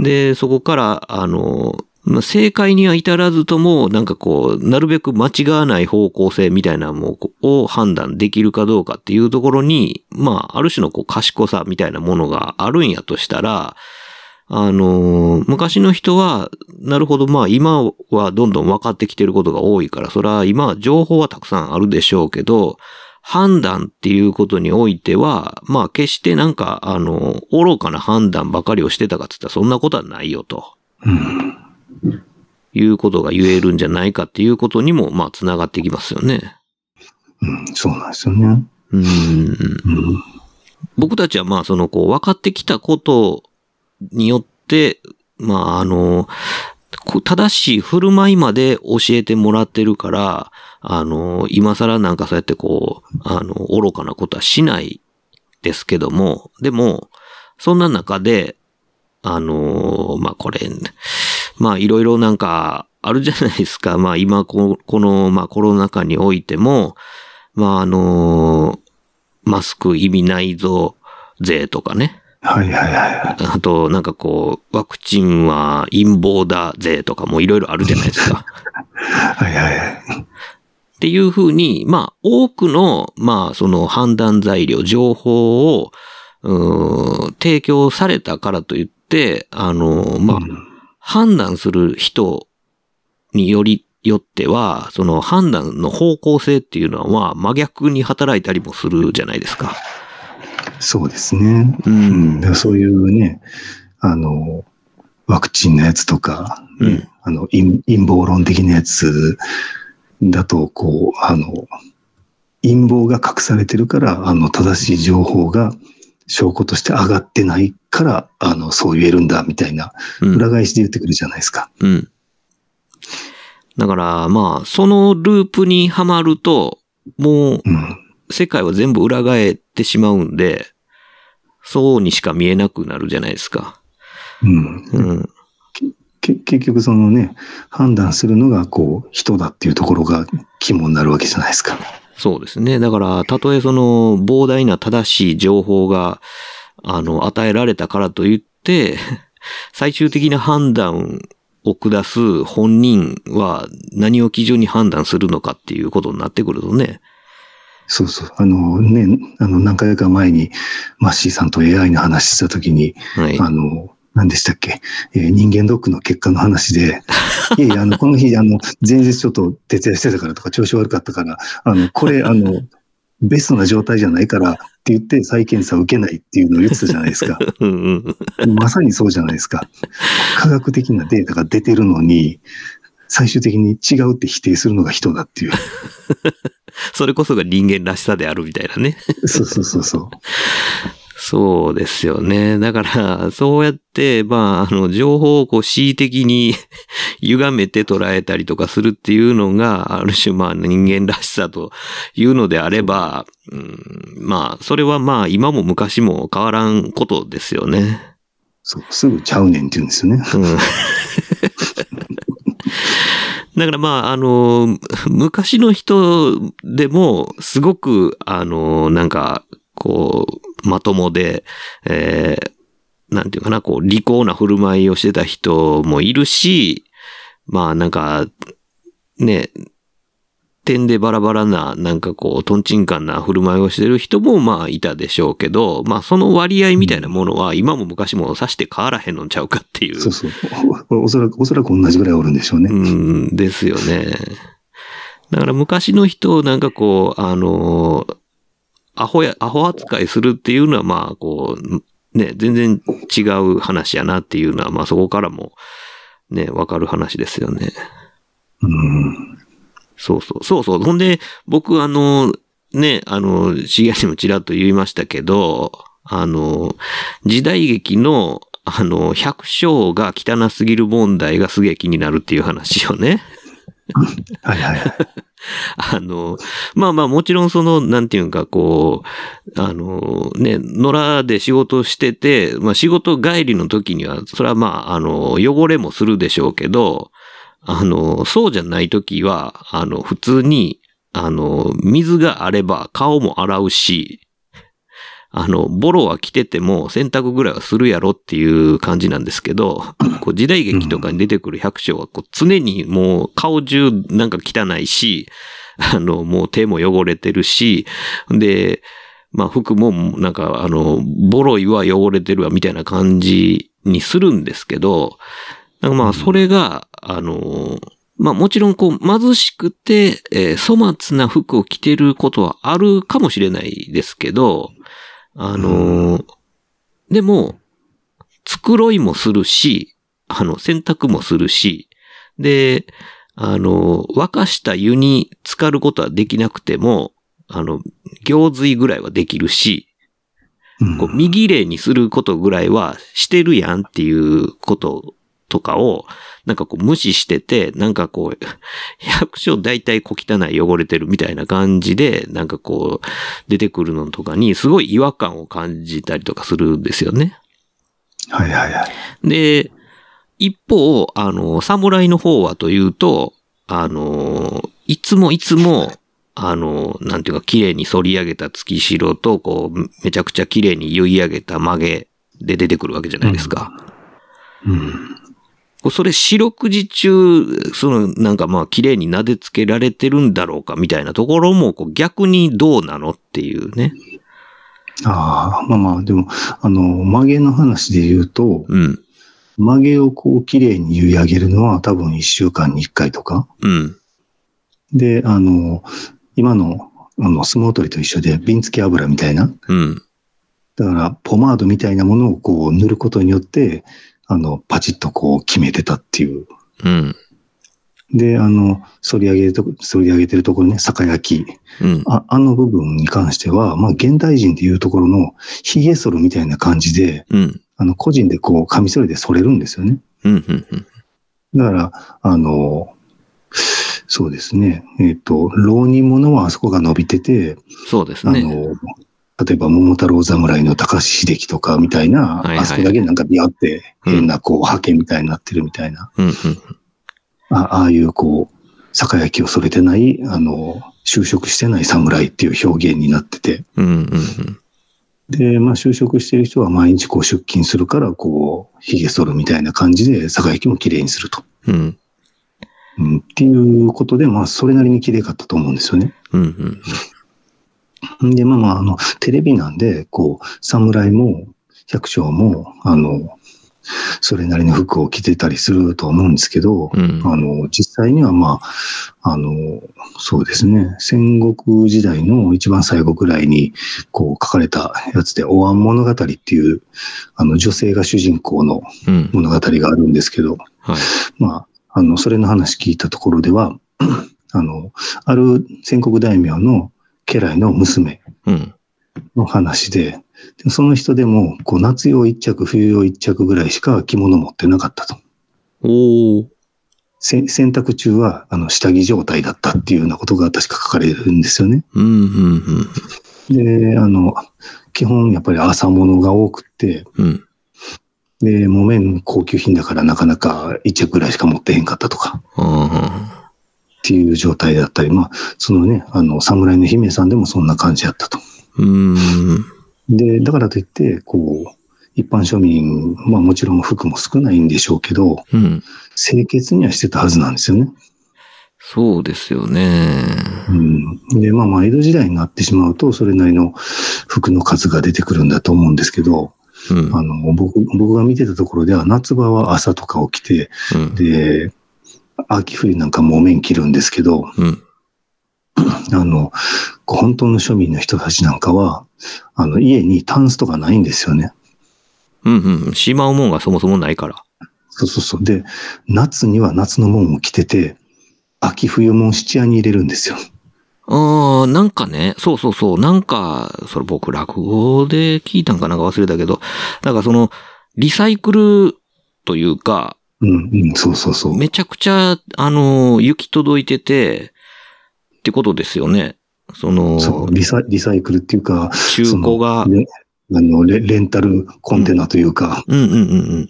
で、そこから、あの、まあ正解には至らずとも、なんかこう、なるべく間違わない方向性みたいなものを判断できるかどうかっていうところに、まあ、ある種のこう賢さみたいなものがあるんやとしたら、あの、昔の人は、なるほど、まあ今はどんどん分かってきてることが多いから、それは今は情報はたくさんあるでしょうけど、判断っていうことにおいては、まあ決してなんか、あの、愚かな判断ばかりをしてたかって言ったらそんなことはないよと。うん。いうことが言えるんじゃないかっていうことにも、まあ、つながってきますよね。うん。そうなんですよね。うん。うん。僕たちはまあ、その、こう、分かってきたことによって、まあ、あの、正しい振る舞いまで教えてもらってるから、あの、今更なんかそうやってこう、あの、愚かなことはしないですけども、でも、そんな中で、あの、まあ、これ、ま、いろいろなんか、あるじゃないですか。まあ、今こ、この、まあ、コロナ禍においても、まあ、あの、マスク意味ないぞ、税とかね。はいはいはい。あと、なんかこう、ワクチンは陰謀だ税とかもいろいろあるじゃないですか。はいはいはい。っていうふうに、まあ、多くの、まあ、その判断材料、情報を、うーん提供されたからといって、あの、まあ、判断する人により、よっては、その判断の方向性っていうのは、まあ、真逆に働いたりもするじゃないですか。そうですね。う。うんそういうね、あの、ワクチンのやつとか、ねうんあの陰、陰謀論的なやつだと、こう、あの、陰謀が隠されてるから、あの、正しい情報が証拠として上がってないから、あの、そう言えるんだ、みたいな、うん裏返しで言ってくるじゃないですか。うん。だから、まあ、そのループにはまると、もう、うん。世界は全部裏返ってしまうんで、そうにしか見えなくなるじゃないですか。うん。うん。け結局そのね、判断するのが、こう、人だっていうところが肝になるわけじゃないですか。そうですね。だから、たとえその膨大な正しい情報が、あの、与えられたからといって、最終的な判断を下す本人は何を基準に判断するのかっていうことになってくるとね。そうそう。あのね、あの何回か前にマッシーさんと AI の話したときに、はい。あの、何でしたっけ、えー人間ドックの結果の話で、いやいや、あの、この日、あの、前日ちょっと徹夜してたからとか調子悪かったから、あの、これ、あの、ベストな状態じゃないからって言って再検査を受けないっていうのを言ってたじゃないですか。まさにそうじゃないですか。科学的なデータが出てるのに、最終的に違うって否定するのが人だっていう。それこそが人間らしさであるみたいなね。そうそうそうそう。そうですよね。だから、そうやって、まあ、あの、情報をこう、恣意的に 歪めて捉えたりとかするっていうのが、ある種、まあ、人間らしさというのであれば、うん、まあ、それはまあ、今も昔も変わらんことですよね。そう、すぐちゃうねんって言うんですよね。うん。だからまあ、あの、昔の人でも、すごく、あの、なんか、こう、まともで、えー、なんていうかな、こう、利口な振る舞いをしてた人もいるし、まあ、なんか、ね、点でバラバラな、なんかこう、トンチンカンな振る舞いをしてる人もまあいたでしょうけど、まあその割合みたいなものは今も昔もさして変わらへんのちゃうかっていう。そうそう。おおそらく、おそらく同じぐらいおるんでしょうね。うん、ですよね。だから昔の人をなんかこう、あの、アホや、アホ扱いするっていうのはまあこう、ね、全然違う話やなっていうのはまあそこからもね、わかる話ですよね。うん。そうそう。そうそう。ほんで、僕あの、ね、あの、知り合いにもちらっと言いましたけど、あの、時代劇の、あの、百姓が汚すぎる問題がすげえ気になるっていう話をね。はいはいはい。あの、まあまあもちろんその、なんていうかこう、あの、ね、野良で仕事してて、まあ仕事帰りの時には、それはまあ、あの、汚れもするでしょうけど、あの、そうじゃない時は、あの、普通に、あの、水があれば顔も洗うし、あの、ボロは着てても洗濯ぐらいはするやろっていう感じなんですけど、こう時代劇とかに出てくる百姓はこう常にもう顔中なんか汚いし、あの、もう手も汚れてるし、で、まあ服もなんかあの、ボロいは汚れてるわみたいな感じにするんですけど、なんかまあそれが、あの、まあもちろんこう貧しくて、えー粗末な服を着てることはあるかもしれないですけど、あのーでも、繕いもするし、あの、洗濯もするし、で、あの、沸かした湯に浸かることはできなくても、あの、行水ぐらいはできるし、うん。こう、右礼にすることぐらいはしてるやんっていうこととかを、なんかこう無視してて、なんかこう、百姓大体小汚い汚れてるみたいな感じで、なんかこう、出てくるのとかにすごい違和感を感じたりとかするんですよね。はいはいはい。で、一方、あの、侍の方はというと、あの、いつもいつも、あの、なんていうか、綺麗に反り上げた月城と、こう、めちゃくちゃ綺麗に結い上げた曲げで出てくるわけじゃないですか。うん。こうそれ四六時中、その、なんかまあ、綺麗に撫でつけられてるんだろうか、みたいなところも、こう、逆にどうなのっていうね。ああ、まあまあ、でも、あの、曲げの話で言うと、うん。曲げをこう、綺麗に結い上げるのは多分一週間に一回とか。うん。で、あの、今の、あの、相撲取りと一緒で、瓶付け油みたいな。うん。だから、ポマードみたいなものをこう、塗ることによって、あの、パチッとこう、決めてたっていう。うん。で、あの、反り上げるとこ、反り上げてるところね、酒焼き。うん。ああの部分に関しては、まあ、現代人でいうところの、髭剃るみたいな感じで、うん。あの、個人でこう、カミソリで剃れるんですよね。うん。うん。うん。だから、あの、そうですね。えっ、と、浪人者はあそこが伸びてて、そうですね。あの、例えば桃太郎侍の高橋秀樹とかみたいな、はいはいあそこだけなんかビャって変なこう、ハケみたいになってるみたいな、うん。うん。あああいうこう、酒焼きをそれてない、あの、就職してない侍っていう表現になってて、うん。うん。うん。で、まあ就職してる人は毎日こう出勤するから、こう、髭剃るみたいな感じで、酒焼きも綺麗にすると。うん。うん、っていうことで、まあそれなりに綺麗かったと思うんですよね。うん。うん。で、まあまあ、あの、テレビなんで、こう、侍も、百姓も、あの、それなりの服を着てたりすると思うんですけど、うん。あの、実際にはまあ、あの、そうですね、戦国時代の一番最後ぐらいに、こう書かれたやつで、お椀物語っていう、あの、女性が主人公のうん。物語があるんですけど、はい。まあ、あの、それの話聞いたところでは、あの、ある戦国大名の家来の娘うん。の話で、でその人でも、こう、夏用一着、冬用一着ぐらいしか着物持ってなかったと。お洗濯中は、あの、下着状態だったっていうようなことが確か書かれるんですよね。うん。うん。で、あの、基本やっぱり朝物が多くって、うん。で、木綿高級品だからなかなか一着ぐらいしか持ってへんかったとか、あっていう状態だったり、まあ、そのね、あの、侍の姫さんでもそんな感じだったと。ーうん。で、だからといって、こう、一般庶民、まあもちろん服も少ないんでしょうけど、うん。清潔にはしてたはずなんですよね。そうですよね。うん。で、まあまあ江戸時代になってしまうと、それなりの服の数が出てくるんだと思うんですけど、うん。あの、僕、僕が見てたところでは、夏場は朝とか起きて、うん。で、秋冬なんか木綿着るんですけど、うん。あの、本当の庶民の人たちなんかは、あの、家にタンスとかないんですよね。うん。うん。しまうもんがそもそもないから。そうそうそう。で、夏には夏のもんを着てて、秋冬もん質屋に入れるんですよ。ああ、なんかね、そうそうそう、なんか、それ僕落語で聞いたんかなんか忘れたけど、なんかその、リサイクルというか、うん、うん、そうそうそう。めちゃくちゃ、あの、行き届いてて、ってことですよね。その、そうリサ、リサイクルっていうか、中古がねあのレ、レンタルコンテナというか、うんうんうんうん。っ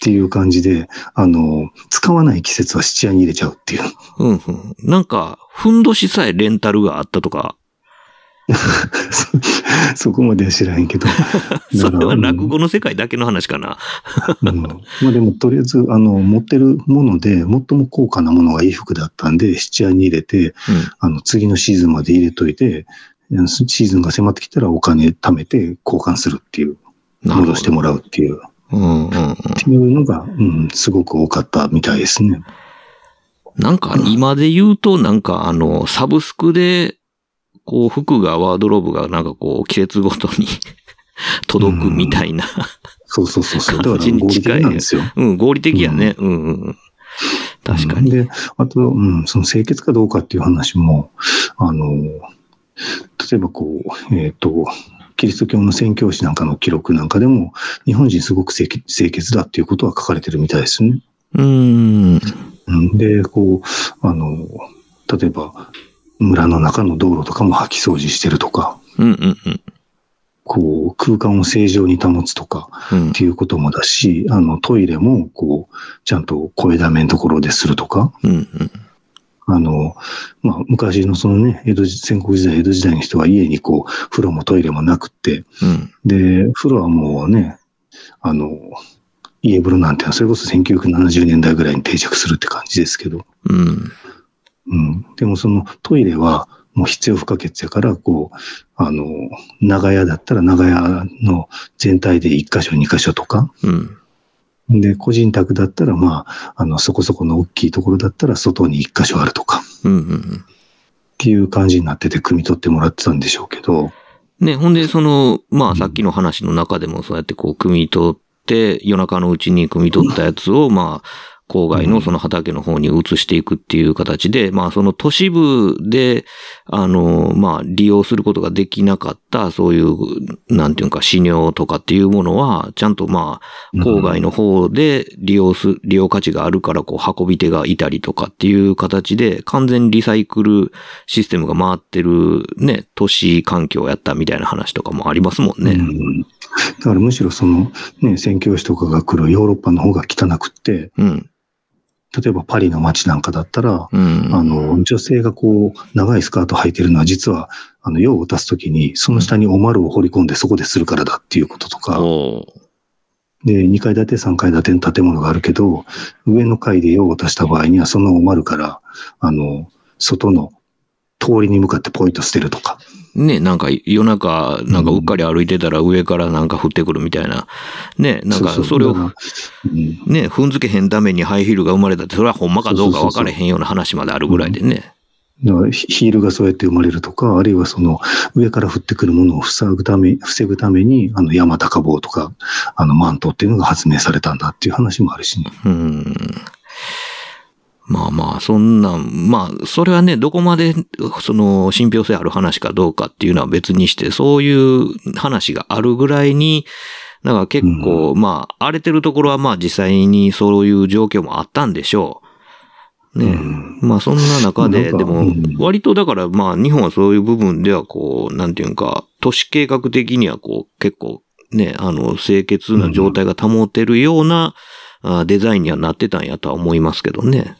ていう感じで、あの、使わない季節は質屋に入れちゃうっていう。うんうん。なんか、ふんどしさえレンタルがあったとか、そこまでは知らへんけど。それは落語語の世界だけの話かな。うんまあでも、とりあえず、あの、持ってるもので、最も高価なものが衣服だったんで、質屋に入れて、あの、次のシーズンまで入れといて、シーズンが迫ってきたらお金貯めて交換するっていう、戻してもらうっていう、うん。うんうんうん。っていうのが、うん、すごく多かったみたいですね。なんか今で言うと、なんかあの、サブスクで、こう、服が、ワードローブがなんかこう、季節ごとに 届くみたいな。そうそうそうそう。だから感じに近いなんですよ。うん、合理的やね。うん、うんうん。確かに。で、あと、うん、その清潔かどうかっていう話も、あの、例えばこう、えっ、と、キリスト教の宣教師なんかの記録なんかでも、日本人すごく清潔清潔だっていうことは書かれてるみたいですね。うーん。うんで、こう、あの、例えば、村の中の道路とかも掃き掃除してるとか、うん、うん、うん。こう、空間を正常に保つとか、うんっていうこともだし、あの、トイレも、こう、ちゃんと声だめのところでするとか、うん、うん。あの、まあ、昔のそのね、江戸時、戦国時代、江戸時代の人は家にこう、風呂もトイレもなくって、うん。で、風呂はもうね、あの、家風呂なんてそれこそ1970年代ぐらいに定着するって感じですけど、うん。うん。でもそのトイレはもう必要不可欠やから、こう、あの、長屋だったら長屋の全体で1箇所2箇所とか、うん。で、個人宅だったら、まあ、あの、そこそこの大きいところだったら外に1箇所あるとか、うん。うん。っていう感じになってて、汲み取ってもらってたんでしょうけど、ね、ほんで、その、まあ、さっきの話の中でも、そうやってこう、汲み取って、夜中のうちに汲み取ったやつを、まあ、郊外のその畑の方に移していくっていう形で、まあ、その都市部で、あの、まあ、利用することができなかった、そういう、なんていうか、死尿とかっていうものは、ちゃんとまあ、郊外の方で利用す、利用価値があるから、こう、運び手がいたりとかっていう形で、完全リサイクルシステムが回ってる、ね、都市環境をやったみたいな話とかもありますもんね。うん、だからむしろその、ね、宣教師とかが来るヨーロッパの方が汚くって、うん。例えばパリの街なんかだったら、うん。あの、女性がこう、長いスカート履いてるのは実は、あの、用を足すときに、その下にお丸を掘り込んでそこでするからだっていうこととか、で、2階建て、3階建ての建物があるけど、上の階で用を足した場合には、そのお丸から、あの、外の通りに向かってポイント捨てるとか、ね、なんか夜中、なんかうっかり歩いてたら上からなんか降ってくるみたいな。ね、なんかそれをね、踏んづけへんためにハイヒールが生まれたって、それはほんまかどうか分かれへんような話まであるぐらいでね。ヒールがそうやって生まれるとか、あるいはその上から降ってくるものを防ぐため、防ぐために、あの山高帽とか、あのマントっていうのが発明されたんだっていう話もあるしね。うん。まあまあ、そんなん、まあ、それはね、どこまで、その、信憑性ある話かどうかっていうのは別にして、そういう話があるぐらいに、だから結構、まあ、荒れてるところはまあ実際にそういう状況もあったんでしょう。ね、うんまあそんな中で、なんかでもうん、割とだからまあ日本はそういう部分ではこう、なんていうか、都市計画的にはこう、結構ね、あの、清潔な状態が保てるような、あデザインにはなってたんやとは思いますけどね。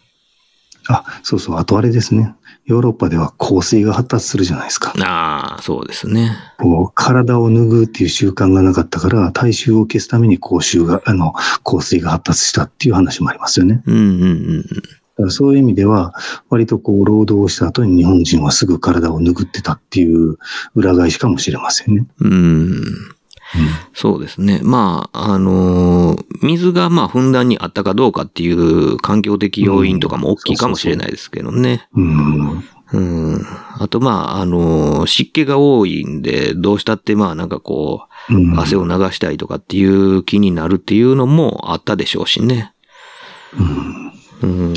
あ、そうそう、あとあれですね。ヨーロッパでは香水が発達するじゃないですか。ああ、そうですね。こう、体を脱ぐっていう習慣がなかったから、体臭を消すために口臭が、あの、香水が発達したっていう話もありますよね。うんうんうん。だからそういう意味では、割とこう、労働をした後に日本人はすぐ体を拭ってたっていう裏返しかもしれませんね。うん。そうですね。まあ、あのー水がまあ、ふんだんにあったかどうかっていう環境的要因とかも大きいかもしれないですけどね。うん。うん。あと、まあ、あのー湿気が多いんで、どうしたってまあ、なんかこうんう、汗を流したいとかっていう気になるっていうのもあったでしょうしね。うん。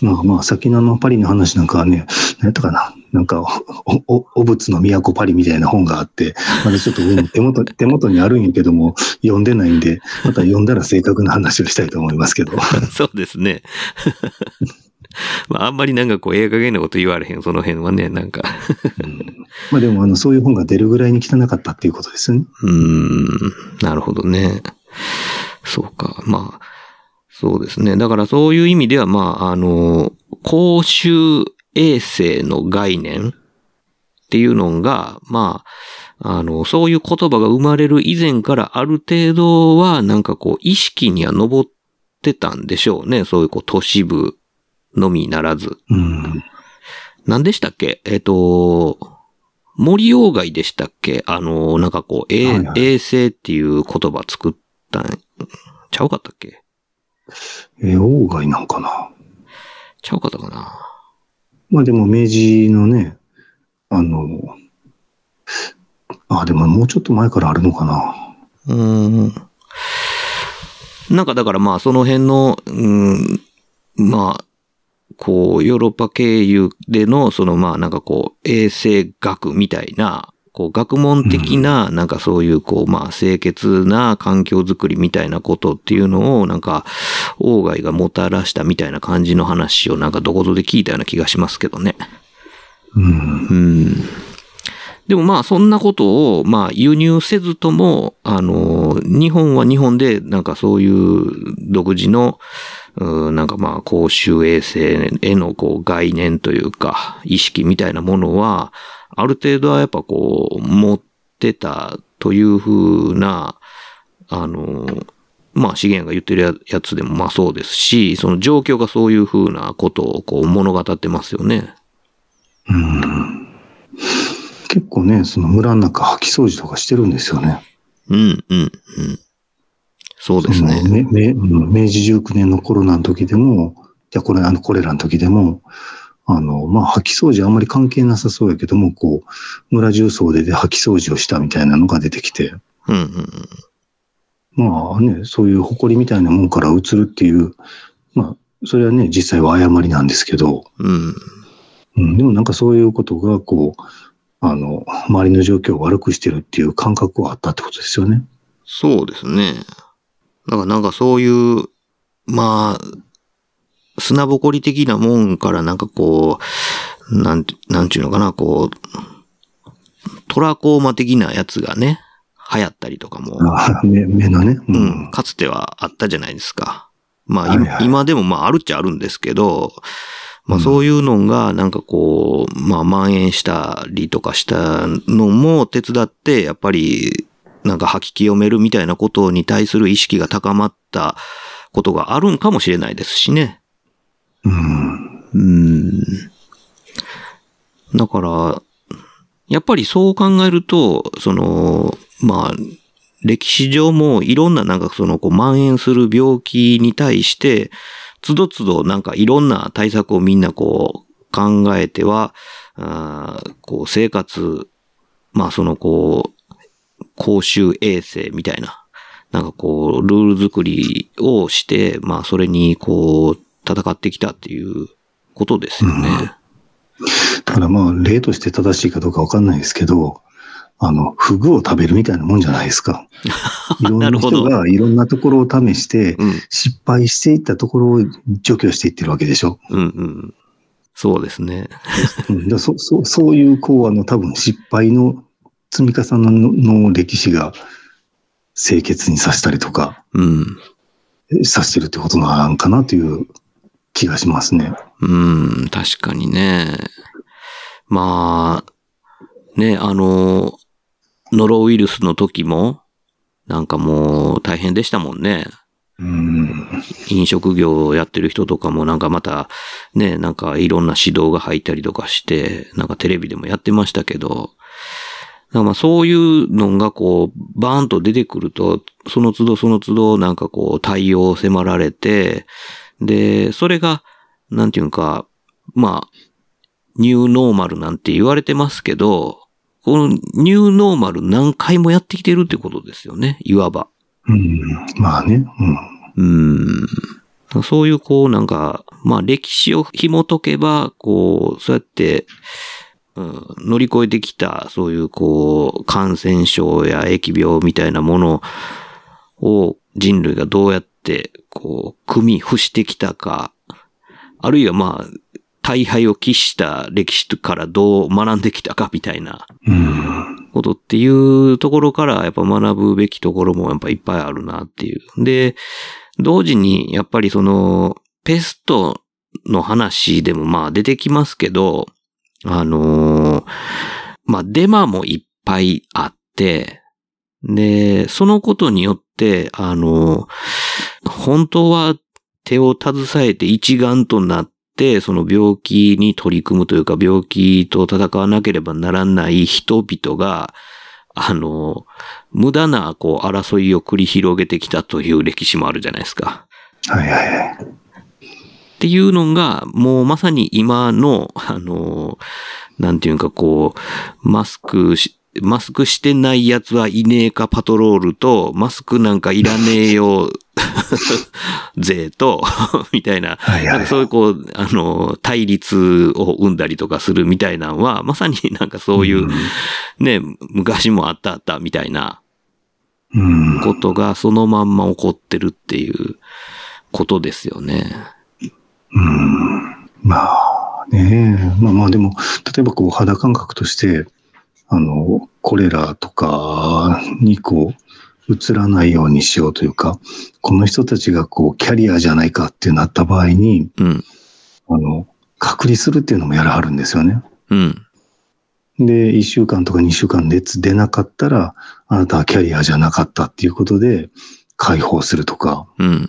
まあまあ、先のあのパリの話なんかはね、何やったかな。なんか、お、お、お仏の都パリみたいな本があって、まだちょっと上に 手元、手元にあるんやけども、読んでないんで、また読んだら正確な話をしたいと思いますけど。そうですね。まあ、あんまりなんかこう、ええ加減なこと言われへん、その辺はね、なんか。まあでも、あの、そういう本が出るぐらいに汚かったっていうことですよね。うーん、なるほどね。そうか。まあ、そうですね。だからそういう意味では、まあ、あの、公衆衛生の概念っていうのが、まあ、あの、そういう言葉が生まれる以前からある程度は、なんかこう、意識には上ってたんでしょうね。そういうこう、都市部のみならず。うん。何でしたっけ？えっ、と、森鴎外でしたっけ？あの、なんかこう、えはいはい衛生っていう言葉作ったん、ちゃうかったっけ？えー、王外なんかな？ちゃうかったかな？まあでも、明治のね、あの、あ、でももうちょっと前からあるのかな？うーん。なんかだからまあその辺の、うん、まあ、こう、ヨーロッパ経由での、そのまあなんかこう、衛生学みたいな、こう、学問的な、なんかそういう、こう、まあ、清潔な環境づくりみたいなことっていうのを、なんか、王外がもたらしたみたいな感じの話を、なんかどこぞで聞いたような気がしますけどね。うん。うん。でもまあそんなことをまあ輸入せずとも、あの、日本は日本でなんかそういう独自の、うんなんかまあ公衆衛生へのこう概念というか意識みたいなものは、ある程度はやっぱこう持ってたというふうな、あの、まあ資源が言ってるややつでもまあそうですし、その状況がそういうふうなことをこう物語ってますよね。うん結構ね、その村の中掃き掃除とかしてるんですよね。うん、うん、うん。そうですね明治19年のコロナの時でも、じゃこれ、あの、コレラの時でも、あの、まあ、掃き掃除あんまり関係なさそうやけども、こう、村中総出で掃き掃除をしたみたいなのが出てきて、うん、うん、まあね、そういう埃みたいなもんから移るっていう、まあ、それはね、実際は誤りなんですけど、うん。うん、でもなんかそういうことが、こう、あの、周りの状況を悪くしてるっていう感覚はあったってことですよね。そうですね。だからなんかそういう、まあ、砂ぼこり的なもんからなんかこう、なんて、なんちゅうのかな、こう、トラコーマ的なやつがね、流行ったりとかも、あ目目のね。ううん、かつてはあったじゃないですか。まあ、いはいはい今でもまああるっちゃあるんですけど、まあうんそういうのがなんかこう、まあ蔓延したりとかしたのも手伝って、やっぱりなんか吐き清めるみたいなことに対する意識が高まったことがあるんかもしれないですしね。うん。うん。だから、やっぱりそう考えると、その、まあ、歴史上もいろんななんかそのこう蔓延する病気に対して、つどつどなんかいろんな対策をみんなこう考えては、あこう生活、まあそのこう、公衆衛生みたいな、なんかこう、ルール作りをして、まあそれにこう、戦ってきたっていうことですよね。だからまあ、例として正しいかどうかわかんないですけど、あの、フグを食べるみたいなもんじゃないですか。いろんななるほど人がいろんなところを試して、うん、失敗していったところを除去していってるわけでしょ。うん、うん。そうですね。うん、だそそそういう、こう、あの、多分失敗の積み重ねのの歴史が清潔にさせたりとか、うん。えさせてるってことなんかなという気がしますね。うん、確かにね。まあ、ね、あの、ノロウイルスの時も、なんかもう大変でしたもんね。うん。飲食業をやってる人とかもなんかまた、ね、なんかいろんな指導が入ったりとかして、なんかテレビでもやってましたけど、まあそういうのがこう、バーンと出てくると、その都度その都度なんかこう対応を迫られて、で、それが、なんていうか、まあ、ニューノーマルなんて言われてますけど、このニューノーマル何回もやってきてるってことですよね、いわば。うん。まあね。うん。うーん。そういうこうなんか、まあ歴史を紐解けば、こう、そうやって、うん、乗り越えてきた、そういうこう、感染症や疫病みたいなものを人類がどうやって、こう、組み伏してきたか、あるいはまあ、大敗を喫した歴史からどう学んできたかみたいなうん。ことっていうところからやっぱ学ぶべきところもやっぱいっぱいあるなっていう。で、同時にやっぱりその、ペストの話でもまあ出てきますけど、あのーまあデマもいっぱいあって、で、そのことによって、あのー本当は手を携えて一丸となって、その病気に取り組むというか、病気と戦わなければならない人々が、あの、無駄な、こう、争いを繰り広げてきたという歴史もあるじゃないですか。はいはいはい。っていうのが、もうまさに今の、あの、なんていうかこう、マスクし、マスクしてない奴はいねえかパトロールと、マスクなんかいらねえよ、税と、みたいな、なんかそういうこう、あの、対立を生んだりとかするみたいなのは、まさになんかそういう、ね、昔もあったあったみたいなうん。ことがそのまんま起こってるっていうことですよね。うん。まあねまあまあでも、例えばこう肌感覚として、あの、コレラとかにこう、移らないようにしようというか、この人たちがこう、キャリアじゃないかってなった場合に、うん。あの、隔離するっていうのもやらはるんですよね。うん。で、1週間とか2週間熱出なかったら、あなたはキャリアじゃなかったっていうことで、解放するとか、うん。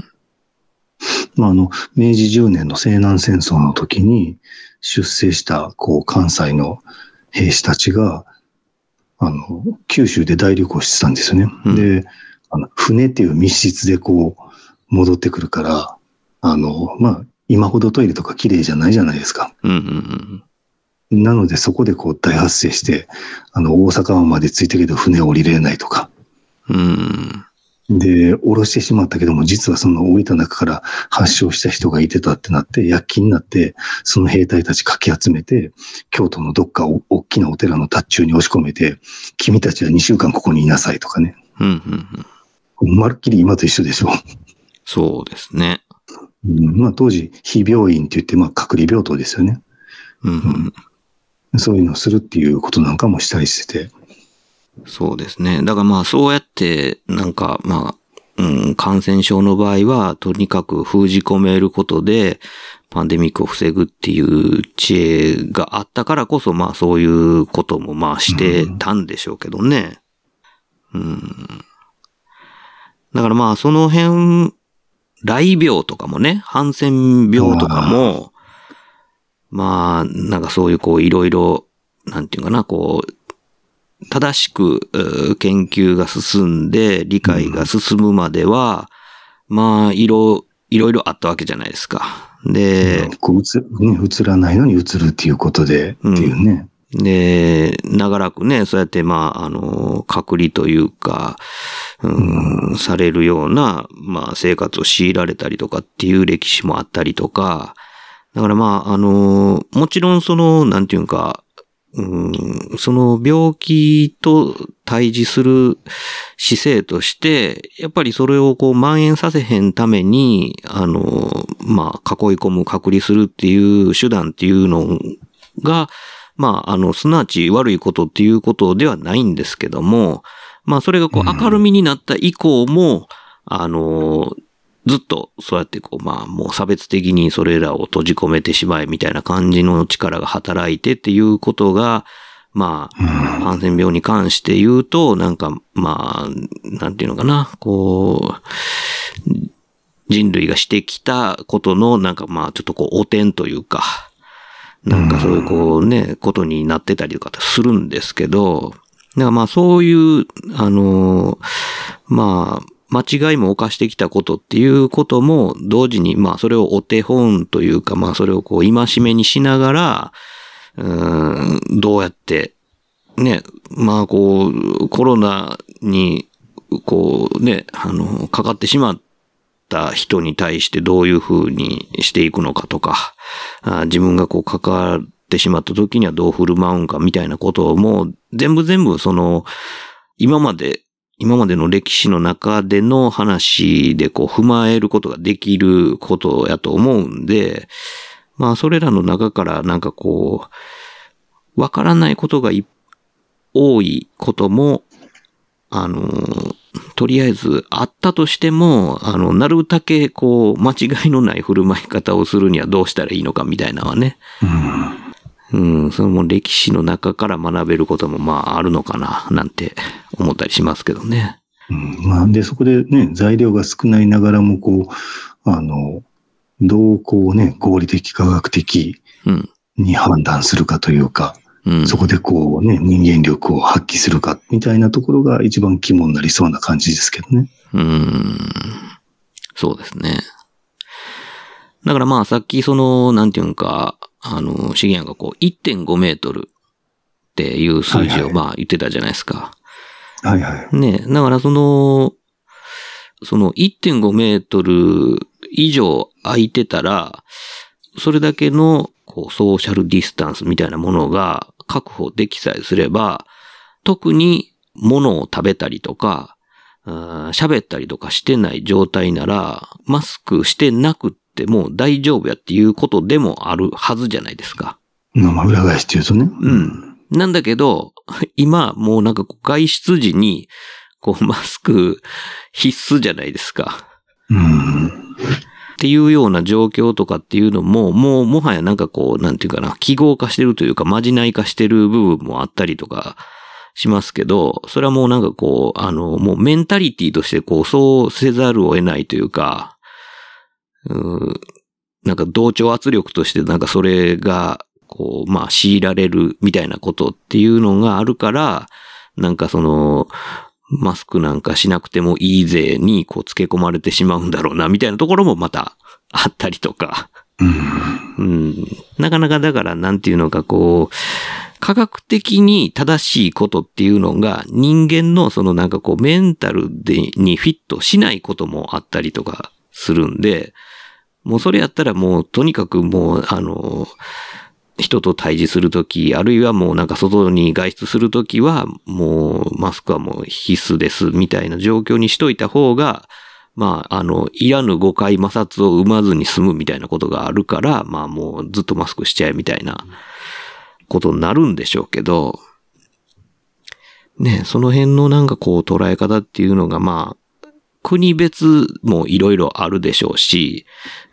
まあ、あの、明治10年の西南戦争の時に出征した、こう、関西の兵士たちが、あの、九州で大旅行してたんですよね。うんで、あの、船っていう密室でこう、戻ってくるから、あの、まあ、今ほどトイレとか綺麗じゃないじゃないですか。うん。うん。なのでそこでこう大発生して、あの、大阪湾まで着いたけど船降りれないとか。うん。で、降ろしてしまったけども、実はその降りた中から発症した人がいてたってなって、躍起になって、その兵隊たちかき集めて、京都のどっかお大きなお寺の達中に押し込めて、君たちは2週間ここにいなさいとかね。うん。うん。まるっきり今と一緒でしょ。そうですね。うん、まあ当時、非病院って言って、まあ隔離病棟ですよね。うん。そういうのをするっていうことなんかもしたりしてて。そうですね。だからまあそうやって、なんかまあ、うん、感染症の場合は、とにかく封じ込めることで、パンデミックを防ぐっていう知恵があったからこそ、まあそういうこともまあしてたんでしょうけどね。うん。だからまあその辺、雷病とかもね、ハンセン病とかも、まあ、なんかそういうこういろいろ、なんていうかな、こう、正しく研究が進んで理解が進むまでは、まあ、いろ、いろいろあったわけじゃないですか。で、こう映ね、映らないのに映るっていうことで、うんっていうね。で、長らくね、そうやって、まあ、あの、隔離というか、うん、されるような、まあ、生活を強いられたりとかっていう歴史もあったりとか、だからまあ、あの、もちろんその、なんていうか、うん、その病気と対峙する姿勢として、やっぱりそれをこう蔓延させへんために、あの、まあ、囲い込む、隔離するっていう手段っていうのが、まあ、あの、すなわち悪いことっていうことではないんですけども、まあ、それがこう明るみになった以降も、あの、ずっとそうやってこう、まあ、もう差別的にそれらを閉じ込めてしまえみたいな感じの力が働いてっていうことが、まあ、ハンセン病に関して言うと、なんか、まあ、なんていうのかな、こう、人類がしてきたことの、なんかまあ、ちょっとこう、汚点というか、なんかそういうこうね、ことになってたりとかするんですけど、だからまあそういう、あの、まあ、間違いも犯してきたことっていうことも同時に、まあそれをお手本というか、まあそれをこう戒めにしながら、うん、どうやって、ね、まあこう、コロナに、こうね、あの、かかってしまった人に対してどういうふうにしていくのかとか、あ自分がこう関わってしまった時にはどう振る舞うんかみたいなことをもう全部全部その、今まで、今までの歴史の中での話でこう踏まえることができることやと思うんで、まあそれらの中からなんかこう、わからないことが多いことも、あの、とりあえずあったとしても、あの、なるだけこう、間違いのない振る舞い方をするにはどうしたらいいのかみたいなはね。うん。その歴史の中から学べることもまああるのかな、なんて思ったりしますけどね。うん、まあ、で、そこでね、材料が少ないながらも、こう、あの、どうこうね、合理的科学的うん。に判断するかというか、うん。そこでこうね、人間力を発揮するか、みたいなところが一番肝になりそうな感じですけどね。うーん。そうですね。だからまあさっきその、なんていうんか、あの、資源がこう1.5メートルっていう数字をまあ言ってたじゃないですか。はいはい。ね。だからその、その1.5メートル以上空いてたら、それだけのこうソーシャルディスタンスみたいなものが確保できさえすれば、特に物を食べたりとか、喋ったりとかしてない状態なら、マスクしてなくっても大丈夫やっていうことでもあるはずじゃないですか。まあまあ、裏返しっていうとね。うん。なんだけど、今もうなんか外出時に、こうマスク必須じゃないですか。うん。っていうような状況とかっていうのも、もうもはやなんかこう、なんていうかな、記号化してるというか、まじない化してる部分もあったりとかしますけど、それはもうなんかこう、あの、もうメンタリティとしてこう、そうせざるを得ないというか、うん、なんか同調圧力としてなんかそれが、こう、まあ強いられるみたいなことっていうのがあるから、なんかその、マスクなんかしなくてもいいぜにこう付け込まれてしまうんだろうな、みたいなところもまたあったりとか。うん。うん。なかなかだからなんていうのかこう、科学的に正しいことっていうのが人間のそのなんかこうメンタルでにフィットしないこともあったりとかするんで、もうそれやったらもうとにかくもうあの、人と対峙するとき、あるいはもうなんか外に外出するときは、もうマスクはもう必須ですみたいな状況にしといた方が、まあ、あの、いらぬ誤解摩擦を生まずに済むみたいなことがあるから、まあもうずっとマスクしちゃえみたいなことになるんでしょうけど、ね、その辺のなんかこう捉え方っていうのがまあ、国別もいろいろあるでしょうし、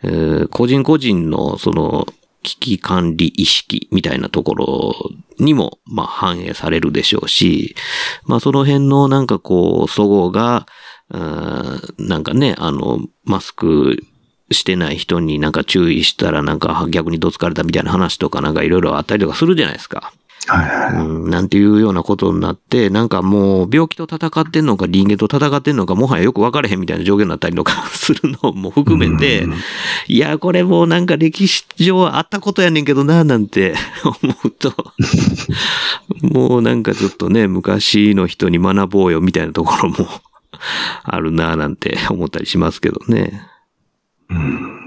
えー個人個人のその危機管理意識みたいなところにもまあ反映されるでしょうし、まあその辺のなんかこう、祖語が、なんかね、あの、マスクしてない人になんか注意したらなんか逆にどつかれたみたいな話とかなんかいろいろあったりとかするじゃないですか。はいはい。うん、なんていうようなことになって、なんかもう病気と戦ってんのか人間と戦ってんのかもはやよく分かれへんみたいな状況になったりとかするのも含めて、うんいや、これもうなんか歴史上あったことやねんけどな、なんて 思うと、もうなんかちょっとね、昔の人に学ぼうよみたいなところも あるな、なんて思ったりしますけどね。うん。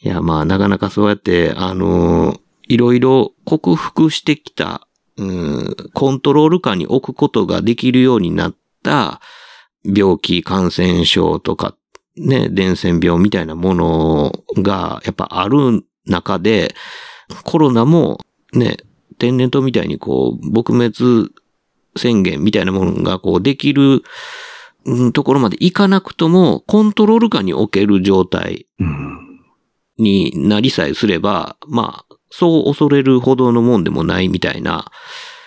いや、まあ、なかなかそうやって、あのーいろいろ克服してきた、うん、コントロール下に置くことができるようになった病気、感染症とか、ね、伝染病みたいなものがやっぱある中で、コロナもね、天然痘みたいにこう、撲滅宣言みたいなものがこうできる、うんところまでいかなくとも、コントロール下に置ける状態うん。になりさえすれば、まあ、そう恐れるほどのもんでもないみたいな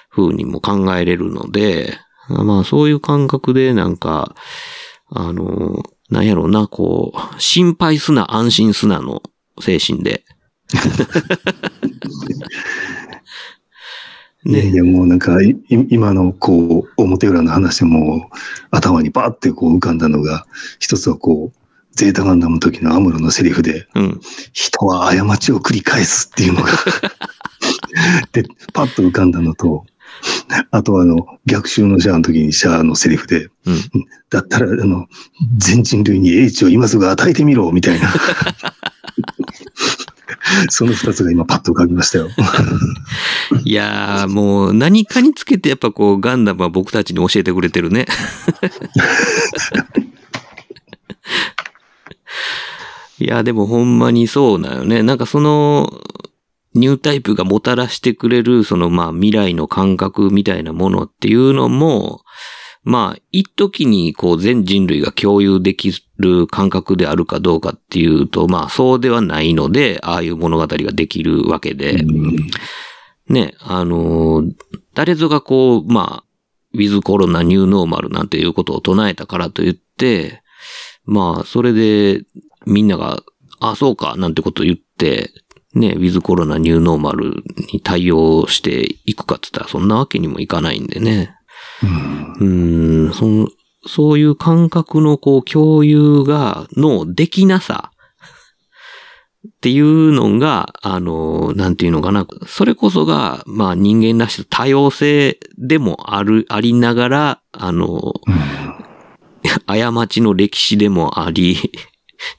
風にも考えれるので、まあそういう感覚でなんか、あの、なんやろうな、こう、心配すな、安心すなの精神で。いやいや、もうなんか、い今のこう、表裏の話も頭にバーってこう浮かんだのが、一つはこう、ゼータガンダムの時のアムロのセリフで、うん。人は過ちを繰り返すっていうのが、で、パッと浮かんだのと、あとはあの、逆襲のシャアの時にシャアのセリフで、うん。だったら、あの、全人類に英知を今すぐ与えてみろ、みたいな。その二つが今パッと浮かびましたよ。いやー、もう何かにつけてやっぱこう、ガンダムは僕たちに教えてくれてるね。いや、でもほんまにそうだよね。なんかその、ニュータイプがもたらしてくれる、そのまあ未来の感覚みたいなものっていうのも、まあ、一時にこう全人類が共有できる感覚であるかどうかっていうと、まあそうではないので、ああいう物語ができるわけで、ね、あのー誰ぞがこう、まあ、ウィズコロナニューノーマルなんていうことを唱えたからといって、まあ、それでみんなが、あ、そうか、なんてことを言って、ね、ウィズコロナニューノーマルに対応していくかって言ったらそんなわけにもいかないんでね。うんん、その、そういう感覚のこう共有が、のできなさっていうのが、あの、なんていうのかな。それこそが、まあ人間らしい多様性でもある、ありながら、あの、過ちの歴史でもあり、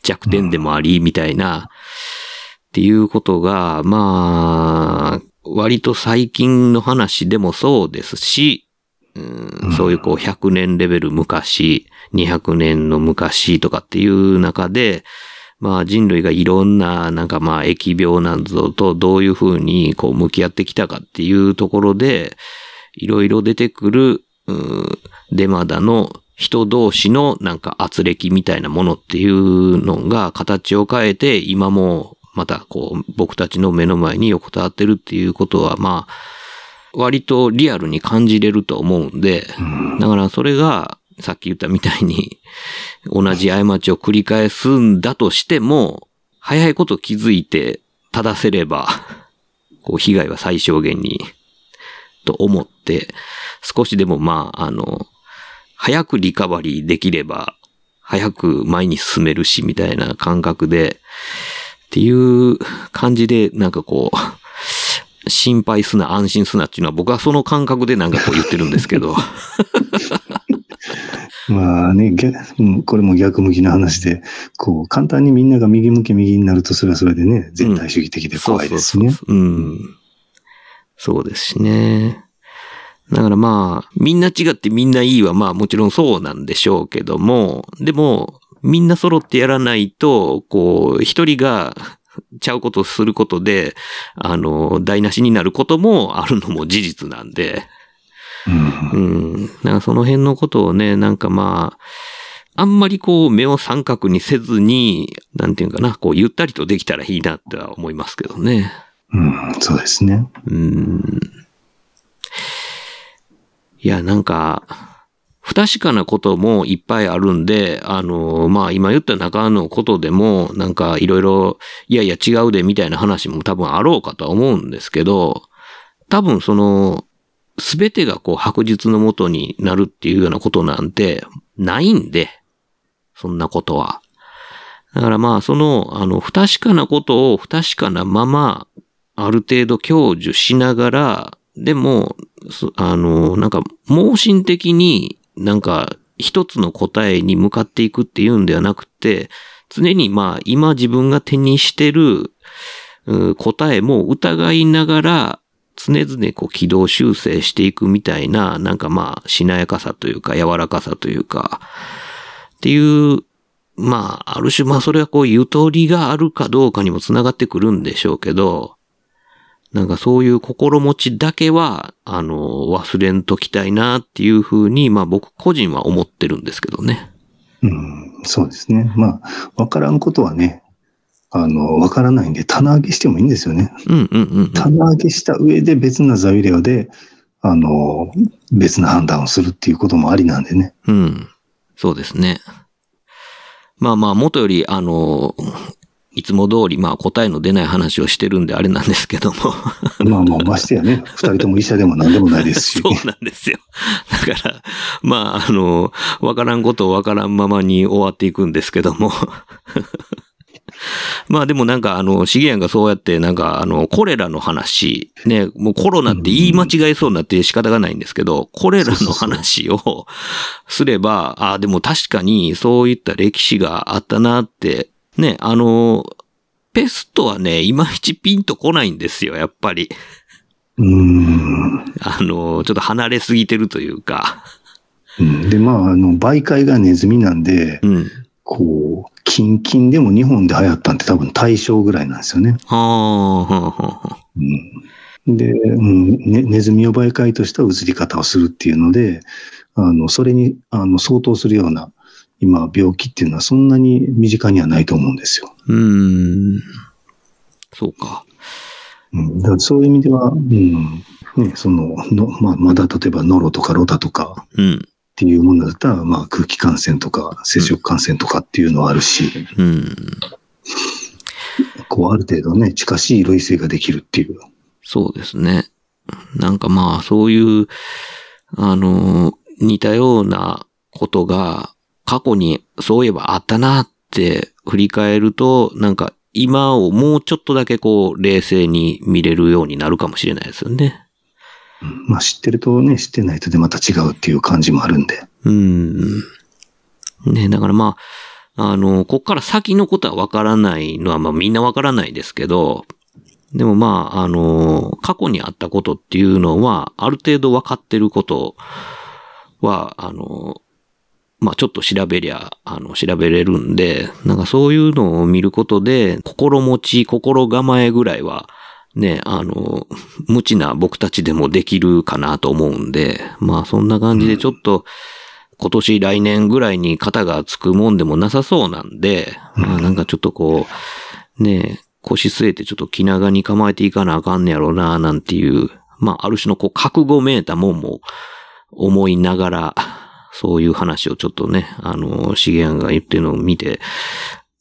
弱点でもあり、みたいな、っていうことが、まあ、割と最近の話でもそうですし、うんそういうこう100年レベル昔、200年の昔とかっていう中で、まあ人類がいろんななんかまあ疫病なんぞとどういうふうにこう向き合ってきたかっていうところで、いろいろ出てくる、うんデマダの人同士のなんか圧力みたいなものっていうのが形を変えて今もまたこう僕たちの目の前に横たわってるっていうことはまあ割とリアルに感じれると思うんで、だからそれがさっき言ったみたいに同じ過ちを繰り返すんだとしても、早いこと気づいて正せれば、こう被害は最小限に、と思って、少しでもまあ、あの、早くリカバリーできれば、早く前に進めるし、みたいな感覚で、っていう感じで、なんかこう、心配すな、安心すなっていうのは僕はその感覚でなんかこう言ってるんですけど。まあね、これも逆向きな話で、こう、簡単にみんなが右向き右になると、それはそれでね、全体主義的で怖いですね。うん。そうですしね。だからまあ、みんな違ってみんないいはまあもちろんそうなんでしょうけども、でも、みんな揃ってやらないと、こう、一人が ちゃうことをすることで、あの、台無しになることも あるのも事実なんで、うんうん。なんかその辺のことをね、なんかまあ、あんまりこう目を三角にせずに、なんていうかな、こうゆったりとできたらいいなっては思いますけどね。うん、そうですね。うん。いや、なんか、不確かなこともいっぱいあるんで、あの、まあ今言った中のことでも、なんかいろいろ、いやいや違うでみたいな話も多分あろうかとは思うんですけど、多分その、すべてがこう白日のもとになるっていうようなことなんてないんで、そんなことは。だからまあその、あの、不確かなことを不確かなまま、ある程度享受しながら、でも、あの、なんか、盲信的になんか、一つの答えに向かっていくっていうんではなくて、常にまあ、今自分が手にしてる、答えも疑いながら、常々こう軌道修正していくみたいな、なんかまあ、しなやかさというか、柔らかさというか、っていう、まあ、ある種まあ、それはこう、ゆとりがあるかどうかにもつながってくるんでしょうけど、なんかそういう心持ちだけは、あの、忘れんときたいなっていうふうに、まあ僕個人は思ってるんですけどね。うん、そうですね。まあ、わからんことはね、あの、わからないんで、棚上げしてもいいんですよね。うんうんうん、うん。棚上げした上で別な材料で、あの、別な判断をするっていうこともありなんでね。うん。そうですね。まあまあ、元より、あの、いつも通り、まあ答えの出ない話をしてるんであれなんですけども。まあまあ、ましてやね、二人とも医者でも何でもないですし。そうなんですよ。だから、まあ、あの、わからんことをわからんままに終わっていくんですけども。まあでもなんかあの、シゲヤンがそうやってなんかあの、コレラの話、ね、もうコロナって言い間違えそうになって仕方がないんですけど、コレラの話をすれば、ああ、でも確かにそういった歴史があったなって、ね、あの、ペストはね、いまいちピンとこないんですよ、やっぱり。うーん。あの、ちょっと離れすぎてるというか。うんで、まあ、あの、媒介がネズミなんで、うん。こう、キンキンでも日本で流行ったんって多分大正ぐらいなんですよね。はあ、はあ、はあ。うん、で、うんね、ネズミを媒介とした移り方をするっていうので、あの、それに、あの、相当するような、今、病気っていうのはそんなに身近にはないと思うんですよ。うーん。そうか。うん、だからそういう意味では、うん、ね、その、のまあ、まだ例えばノロとかロタとかうん。っていうものだったら、まあ、空気感染とか接触感染とかっていうのはあるし、うん。こう、ある程度ね、近しい類性ができるっていう。そうですね。なんかまあ、そういう、あの、似たようなことが過去にそういえばあったなって振り返ると、なんか今をもうちょっとだけこう冷静に見れるようになるかもしれないですよね。うんまあ、知ってるとね、知ってないとでまた違うっていう感じもあるんで。うん。ね、だからまあ、あの、こっから先のことはわからないのはまあみんなわからないですけど、でもまあ、あの、過去にあったことっていうのは、ある程度分かってることは、あの、まあちょっと調べりゃ、あの、調べれるんで、なんかそういうのを見ることで、心持ち、心構えぐらいは、ね、あの、無知な僕たちでもできるかなと思うんで、まあそんな感じでちょっと、今年来年ぐらいに肩がつくもんでもなさそうなんで、まあなんかちょっとこう、ね、腰据えてちょっと気長に構えていかなあかんねやろうな、なんていう、まあある種のこう覚悟めいたもんも思いながら、そういう話をちょっとね、あの、シゲアンが言ってるのを見て、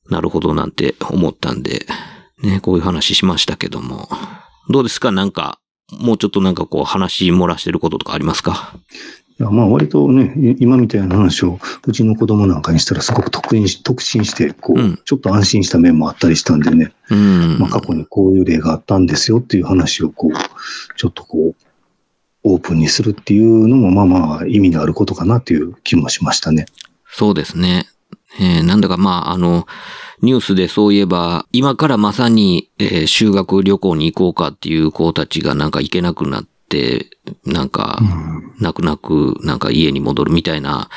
なるほどなんて思ったんで、ね、こういう話しましたけども。どうですか？なんか、もうちょっとなんかこう話漏らしてることとかありますか？いやまあ割とね、い今みたいな話をうちの子供なんかにしたらすごく特にし特進して、こう、うんちょっと安心した面もあったりしたんでね、うん。まあ過去にこういう例があったんですよっていう話をこう、ちょっとこう、オープンにするっていうのもまあまあ意味のあることかなっていう気もしましたね。そうですね。えーなんだかまあ、あの、ニュースでそういえば、今からまさに、えー修学旅行に行こうかっていう子たちがなんか行けなくなって、なんか、泣く泣く、なんか家に戻るみたいな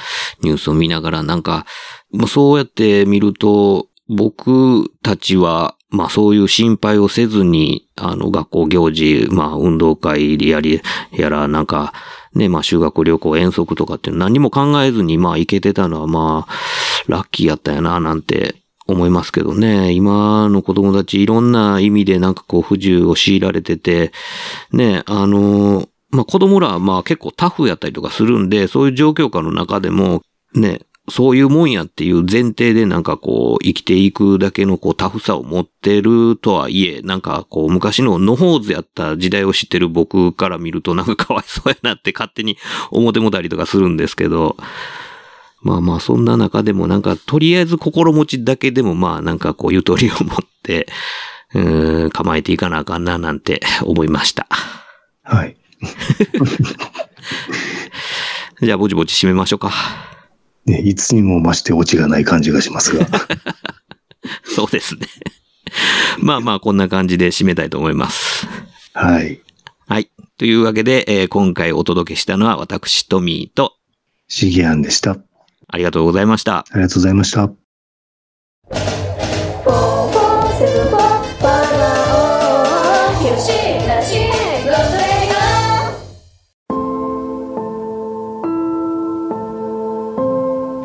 ニュースを見ながら、なんか、もうそうやって見ると、僕たちは、まあそういう心配をせずに、あの学校行事、まあ運動会やり、やら、なんか、ね、まあ修学旅行遠足とかって何も考えずに、まあ行けてたのはまあ、ラッキーやったやな、なんて思いますけどね。今の子供たちいろんな意味でなんかこう不自由を強いられてて、ね、あの、まあ子供らはまあ結構タフやったりとかするんで、そういう状況下の中でも、ね、そういうもんやっていう前提でなんかこう生きていくだけのこうタフさを持ってるとはいえ、なんかこう昔の野放図やった時代を知ってる僕から見るとなんかかわいそうやなって勝手に思ってもたりとかするんですけど、まあまあそんな中でもなんかとりあえず心持ちだけでもまあなんかこうゆとりを持って、うーん、構えていかなあかんななんて思いました。はい。じゃあぼちぼち締めましょうか。ね、いつにも増してオチがない感じがしますが。そうですね。まあまあこんな感じで締めたいと思います。はい。はい。というわけで、えー今回お届けしたのは私、トミーと、シゲアンでした。あありがとうございました。りがとうございました。